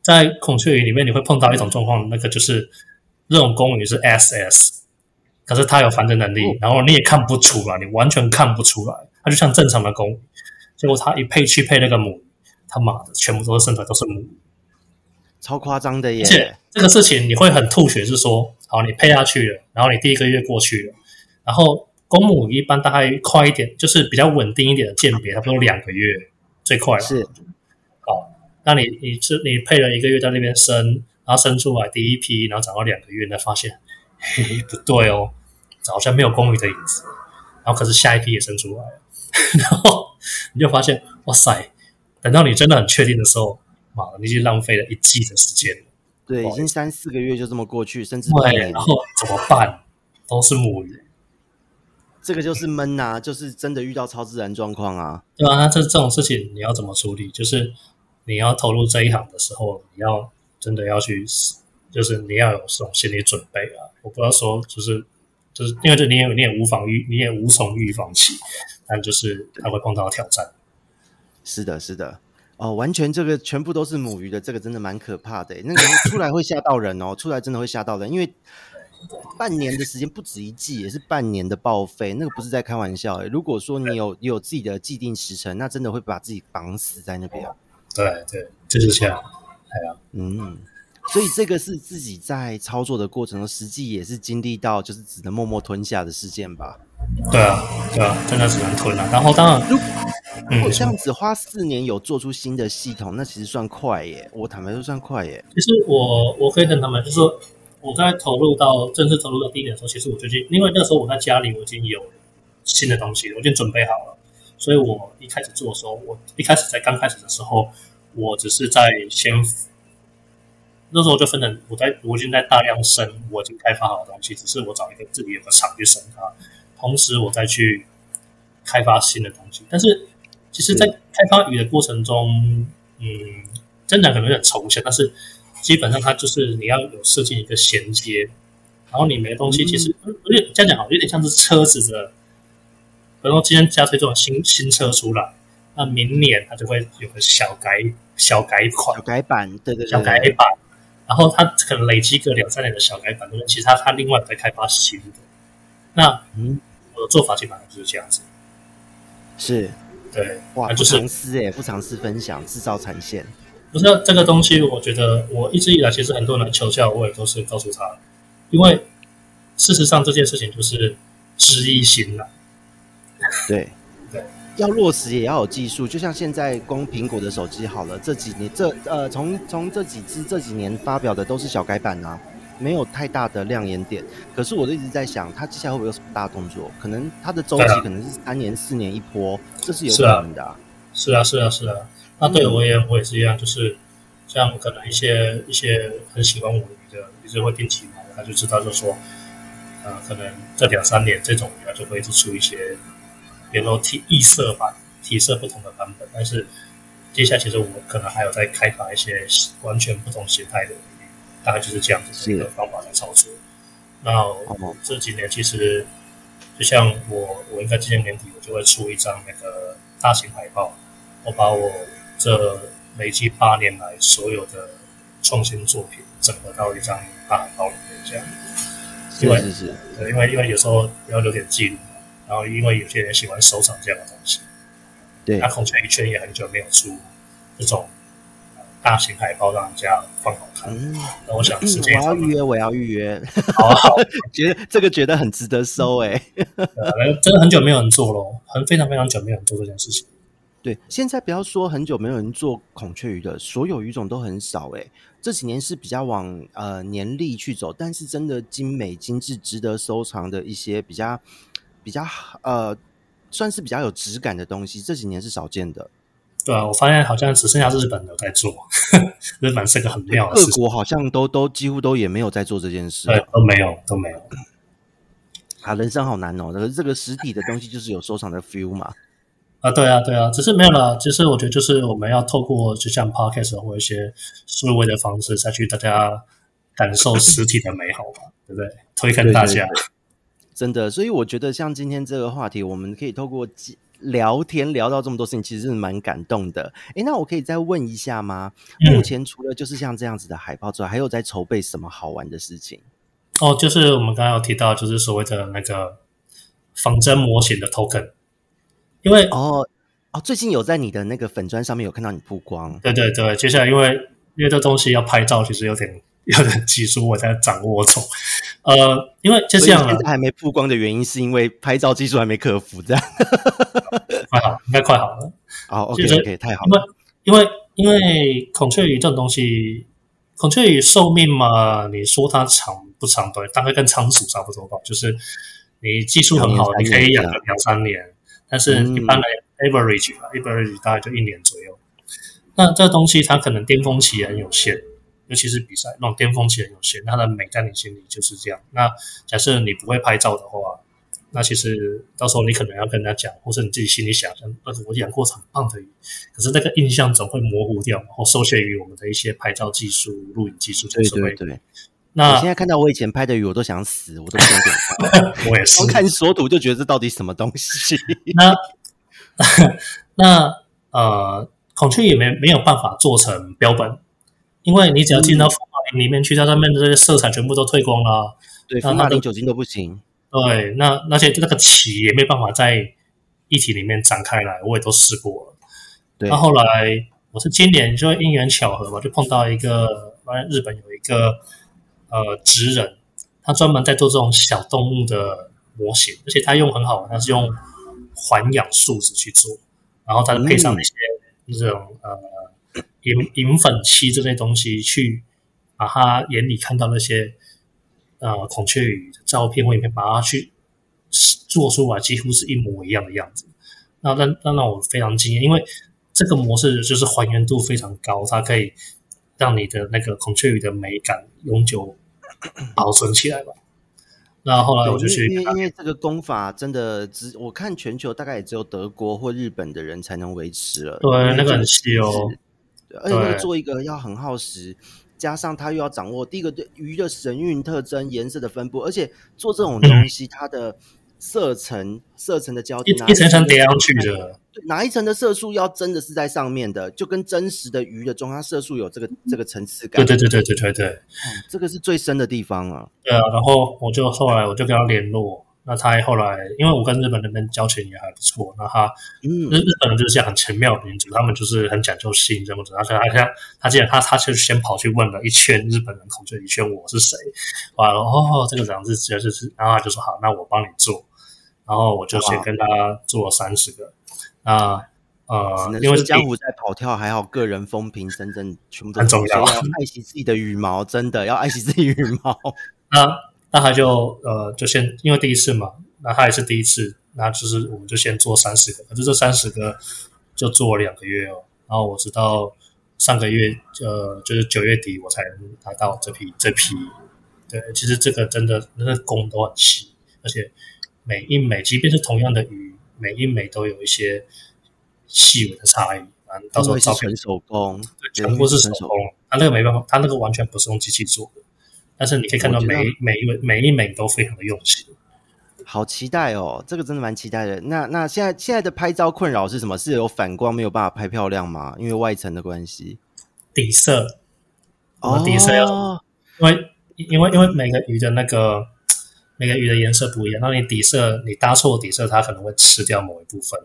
在孔雀鱼里面，你会碰到一种状况，那个就是这种公鱼是 S S，可是它有繁殖能力，哦、然后你也看不出来，你完全看不出来，它就像正常的公鱼，结果它一配去配那个母鱼，他妈的全部都是生出来都是母鱼，超夸张的耶！而且这个事情你会很吐血，是说，好，你配下去了，然后你第一个月过去了，然后公母一般大概快一点，就是比较稳定一点的鉴别，差不多两个月最快了。是，好，那你你是你配了一个月在那边生，然后生出来第一批，然后长到两个月，才发现，嘿，不对哦，好像没有公鱼的影子，然后可是下一批也生出来了。然后你就发现，哇塞！等到你真的很确定的时候，妈的，你已经浪费了一季的时间了。对，已经三四个月就这么过去，甚至对。然后怎么办？都是母鱼，这个就是闷呐、啊，就是真的遇到超自然状况啊。对啊，那这这种事情你要怎么处理？就是你要投入这一行的时候，你要真的要去，就是你要有这种心理准备啊。我不要说，就是就是因为这你也你也无防预，你也无从预防起。但就是他会碰到挑战，是的，是的，哦，完全这个全部都是母鱼的，这个真的蛮可怕的。那个出来会吓到人哦，出来真的会吓到人，因为半年的时间不止一季，也是半年的报废，那个不是在开玩笑。如果说你有你有自己的既定时辰，那真的会把自己绑死在那边。对对，就是这样。哎呀，嗯，所以这个是自己在操作的过程中，实际也是经历到就是只能默默吞下的事件吧。对啊，对啊，真的只能吞了。然后当然，如果这样子花四年有做出新的系统，那其实算快耶。我坦白说算快耶。其实我我可以跟他们，就是说我在投入到正式投入到第一年的时候，其实我最近，因为那时候我在家里我已经有新的东西，我已经准备好了，所以我一开始做的时候，我一开始在刚开始的时候，我只是在先那时候就分成我在我已经在大量生我已经开发好的东西，只是我找一个自己有个厂去生它。同时，我再去开发新的东西。但是，其实，在开发鱼的过程中，嗯，真的可能有点抽象。但是，基本上它就是你要有设计一个衔接，然后你没东西，其实有点这样讲好，有点像是车子的。比如说，今天加推这种新新车出来，那明年它就会有个小改小改款、小改版，对对对，小改版。然后它可能累积个两三年的小改版，其实它它另外在开发新的。那嗯。我的做法基本上就是这样子，是，对，哇，就是不藏私哎，不尝试分享，制造产线。不是这个东西，我觉得我一直以来其实很多人来求教，我也都是告诉他，因为事实上这件事情就是知易行难。对对，要落实也要有技术，就像现在光苹果的手机好了，这几年这呃从从这几支这几年发表的都是小改版啊。没有太大的亮眼点，可是我都一直在想，它接下来会不会有什么大动作？可能它的周期可能是三年、四年一波，这是有可能的啊。是啊，是啊，是啊。那对我也我也是一样，就是像可能一些一些很喜欢我鱼的，一直会定期买，他就知道就说，呃，可能这两三年这种鱼就会一直出一些，比如说体异色版、体色不同的版本。但是接下来其实我们可能还有在开发一些完全不同形态的。大概就是这样子的一个方法来操作。那这几年其实，就像我，我应该今年年底我就会出一张那个大型海报。我把我这累计八年来所有的创新作品整合到一张大海报里面，这样。因为是是，对，因为因为有时候要留点记录，然后因为有些人喜欢收藏这样的东西。对，那孔雀鱼圈也很久没有出这种。大型海报让人家放好看，嗯，那我想我要预约，我要预约，好好，觉得这个觉得很值得收哎，真的很久没有人做了，很非常非常久没有人做这件事情。对，现在不要说很久没有人做孔雀鱼的，所有鱼种都很少哎，这几年是比较往呃年历去走，但是真的精美精致、值得收藏的一些比较比较呃算是比较有质感的东西，这几年是少见的。对啊，我发现好像只剩下日本有在做，日本是个很妙的事情。各国好像都都几乎都也没有在做这件事，对，都没有都没有。啊，人生好难哦！这个这个实体的东西就是有收藏的 feel 嘛。啊，对啊，对啊，只是没有了。其实我觉得就是我们要透过就像 podcast 或一些数位的方式，再去大家感受实体的美好吧，对不对？推给大家。真的，所以我觉得像今天这个话题，我们可以透过聊天聊到这么多事情，其实是蛮感动的。诶，那我可以再问一下吗？嗯、目前除了就是像这样子的海报之外，还有在筹备什么好玩的事情？哦，就是我们刚刚有提到，就是所谓的那个仿真模型的 token。因为哦哦，最近有在你的那个粉砖上面有看到你曝光。对对对，接下来因为因为这东西要拍照，其实有点有点技术，我在掌握中。呃，因为就这样了，现在还没曝光的原因是因为拍照技术还没克服，这样。快好，应该快好了。好，OK OK，太好了。因为因为因为孔雀鱼这种东西，孔雀鱼寿命嘛，你说它长不长？对，大概跟仓鼠差不多吧。就是你技术很好，你可以养个两三年。但是一般的 average 吧，average 大概就一年左右。那这个东西它可能巅峰期很有限，尤其是比赛那种巅峰期很有限，它的美在你心里就是这样。那假设你不会拍照的话，那其实到时候你可能要跟人家讲，或是你自己心里想象，呃，我养过很棒的鱼，可是那个印象总会模糊掉，然后受限于我们的一些拍照技术、录影技术，对对对。那我现在看到我以前拍的鱼，我都想死，我都不想点。我也是，看索图就觉得这到底什么东西？那那呃，孔雀也没没有办法做成标本，因为你只要进到福马林里面去，它上面的这些色彩全部都退光了。对，福马林酒精都不行。对，那而且那个鳍也没办法在液体里面展开来，我也都试过了。对，那后来我是今年就因缘巧合嘛，就碰到一个，日本有一个。呃，职人他专门在做这种小动物的模型，而且他用很好玩，他是用环氧树脂去做，然后他配上那些这种、嗯、呃银银粉漆这些东西，去把他眼里看到那些呃孔雀鱼的照片或影片，把它去做出来，几乎是一模一样的样子。那让让让我非常惊艳，因为这个模式就是还原度非常高，它可以。让你的那个孔雀鱼的美感永久保存起来吧。那后来我就去，因为因为这个功法真的只我看全球大概也只有德国或日本的人才能维持了。对，那个很稀哦。对，而且那个做一个要很耗时，加上他又要掌握第一个对鱼的神韵特征、颜色的分布，而且做这种东西它的。色层色层的交替，一层层叠上去的。哪一层的色素要真的是在上面的，就跟真实的鱼的中它色素有这个这个层次感。对对对对对对对，嗯，这个是最深的地方啊。对啊，然后我就后来我就跟他联络，那他后来因为我跟日本那边交情也还不错，那他嗯，日日本人就是很奇妙的民族，他们就是很讲究信这么子，而且他像他既然他他就先跑去问了一圈日本人口，就，一圈我是谁，完了哦，这个这样子就是，然后他就说好，那我帮你做。然后我就先跟他做了三十个，啊呃，因为江湖在跑跳，还好个人风评真正全部都很重要，要爱惜自己的羽毛，真的要爱惜自己羽毛。那那他就呃就先因为第一次嘛，那他也是第一次，那就是我们就先做三十个，可是这三十个就做了两个月哦，然后我直到上个月呃就是九月底我才拿到这批这批，对，其实这个真的那个工都很细，而且。每一枚，即便是同样的鱼，每一枚都有一些细微的差异。啊，到时候照片手工，对，全部是手工。他那个没办法，他那个完全不是用机器做的。但是你可以看到每每一位每一枚都非常的用心。好期待哦，这个真的蛮期待的。那那现在现在的拍照困扰是什么？是有反光没有办法拍漂亮吗？因为外层的关系。底色，哦，底色要，因为因为因为每个鱼的那个。每个鱼的颜色不一样，那你底色你搭错底色，它可能会吃掉某一部分。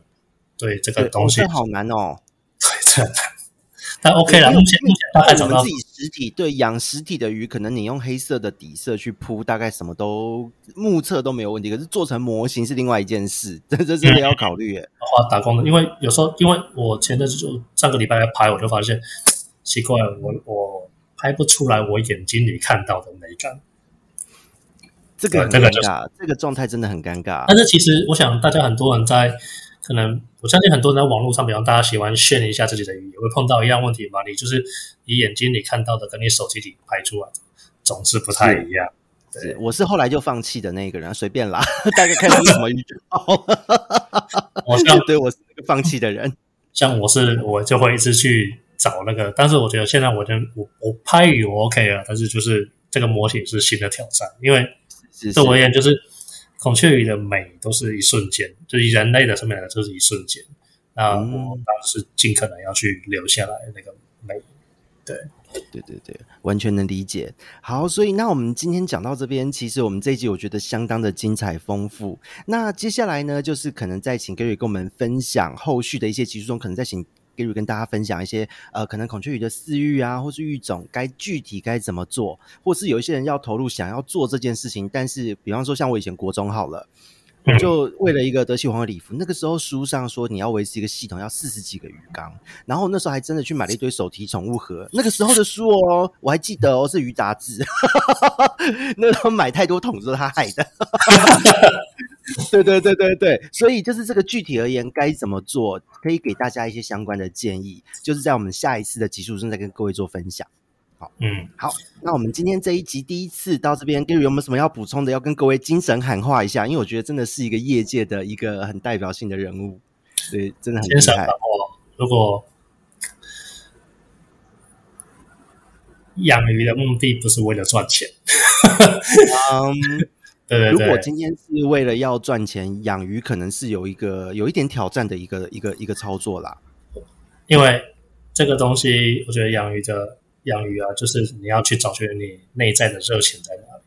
对这个东西，这好难哦。对，这难。但 OK 了，目前目前大概找到自己实体对养实体的鱼，可能你用黑色的底色去铺，大概什么都目测都没有问题。可是做成模型是另外一件事，这这真的要考虑。耶，花打工的，因为有时候因为我前阵子就上个礼拜来拍，我就发现奇怪，我我拍不出来我眼睛里看到的美感。这个很尴尬，这个状态真的很尴尬。但是其实，我想大家很多人在可能，我相信很多人在网络上，比方大家喜欢炫一下自己的鱼，也会碰到一样问题嘛。你就是你眼睛里看到的，跟你手机里拍出来的总是不太一样。对，我是后来就放弃的那个人，随便啦，大概看到什么鱼就好了。我像 对我是那个放弃的人，像我是我就会一直去找那个，但是我觉得现在我就我我拍鱼我 OK 了，但是就是这个模型是新的挑战，因为。对我而言，就是孔雀鱼的美都是一瞬间，就是人类的生命来就是一瞬间。那我当时尽可能要去留下来那个美。对，对对对，完全能理解。好，所以那我们今天讲到这边，其实我们这一集我觉得相当的精彩丰富。那接下来呢，就是可能再请 Gary 跟我们分享后续的一些集数中，可能再请 Gary 跟大家分享一些呃，可能孔雀鱼的饲育啊，或是育种该具体该怎么做，或是有一些人要投入想要做这件事情，但是比方说像我以前国中好了。就为了一个德系皇的礼服，那个时候书上说你要维持一个系统要四十几个鱼缸，然后那时候还真的去买了一堆手提宠物盒。那个时候的书哦，我还记得哦，是鱼杂志。那时候买太多桶是他害的。对对对对对，所以就是这个具体而言该怎么做，可以给大家一些相关的建议，就是在我们下一次的集数中再跟各位做分享。好嗯，好，那我们今天这一集第一次到这边，Gary 有没有什么要补充的？要跟各位精神喊话一下，因为我觉得真的是一个业界的一个很代表性的人物，所以真的很厉害。如果养鱼的目的不是为了赚钱，嗯，对对对，如果今天是为了要赚钱，养鱼可能是有一个有一点挑战的一个一个一个操作啦。因为这个东西，我觉得养鱼的。养鱼啊，就是你要去找寻你内在的热情在哪里。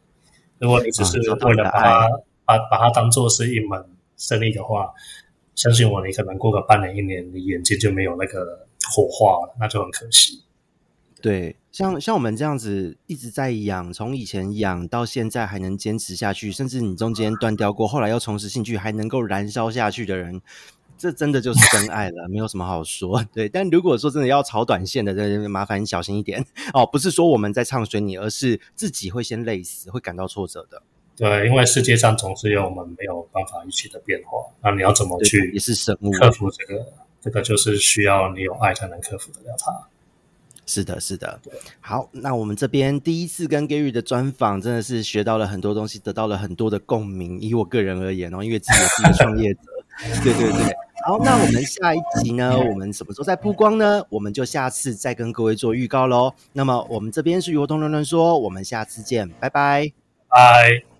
如果你只是为了把它、嗯、把把它当做是一门生意的话，相信我，你可能过个半年一年，你眼睛就没有那个火花了，那就很可惜。对，像像我们这样子一直在养，从以前养到现在还能坚持下去，甚至你中间断掉过，后来又重拾兴趣，还能够燃烧下去的人。这真的就是真爱了，没有什么好说。对，但如果说真的要炒短线的，这麻烦你小心一点哦。不是说我们在唱衰你，而是自己会先累死，会感到挫折的。对，因为世界上总是有我们没有办法预期的变化。那你要怎么去？也是生物克服这个，这个就是需要你有爱才能克服得了它。是的，是的。好，那我们这边第一次跟 Gary 的专访，真的是学到了很多东西，得到了很多的共鸣。以我个人而言哦，因为自己也是一个创业者。对对对。好，那我们下一集呢？我们什么时候再曝光呢？我们就下次再跟各位做预告喽。那么我们这边是鱼活通乱乱说，我们下次见，拜拜，拜。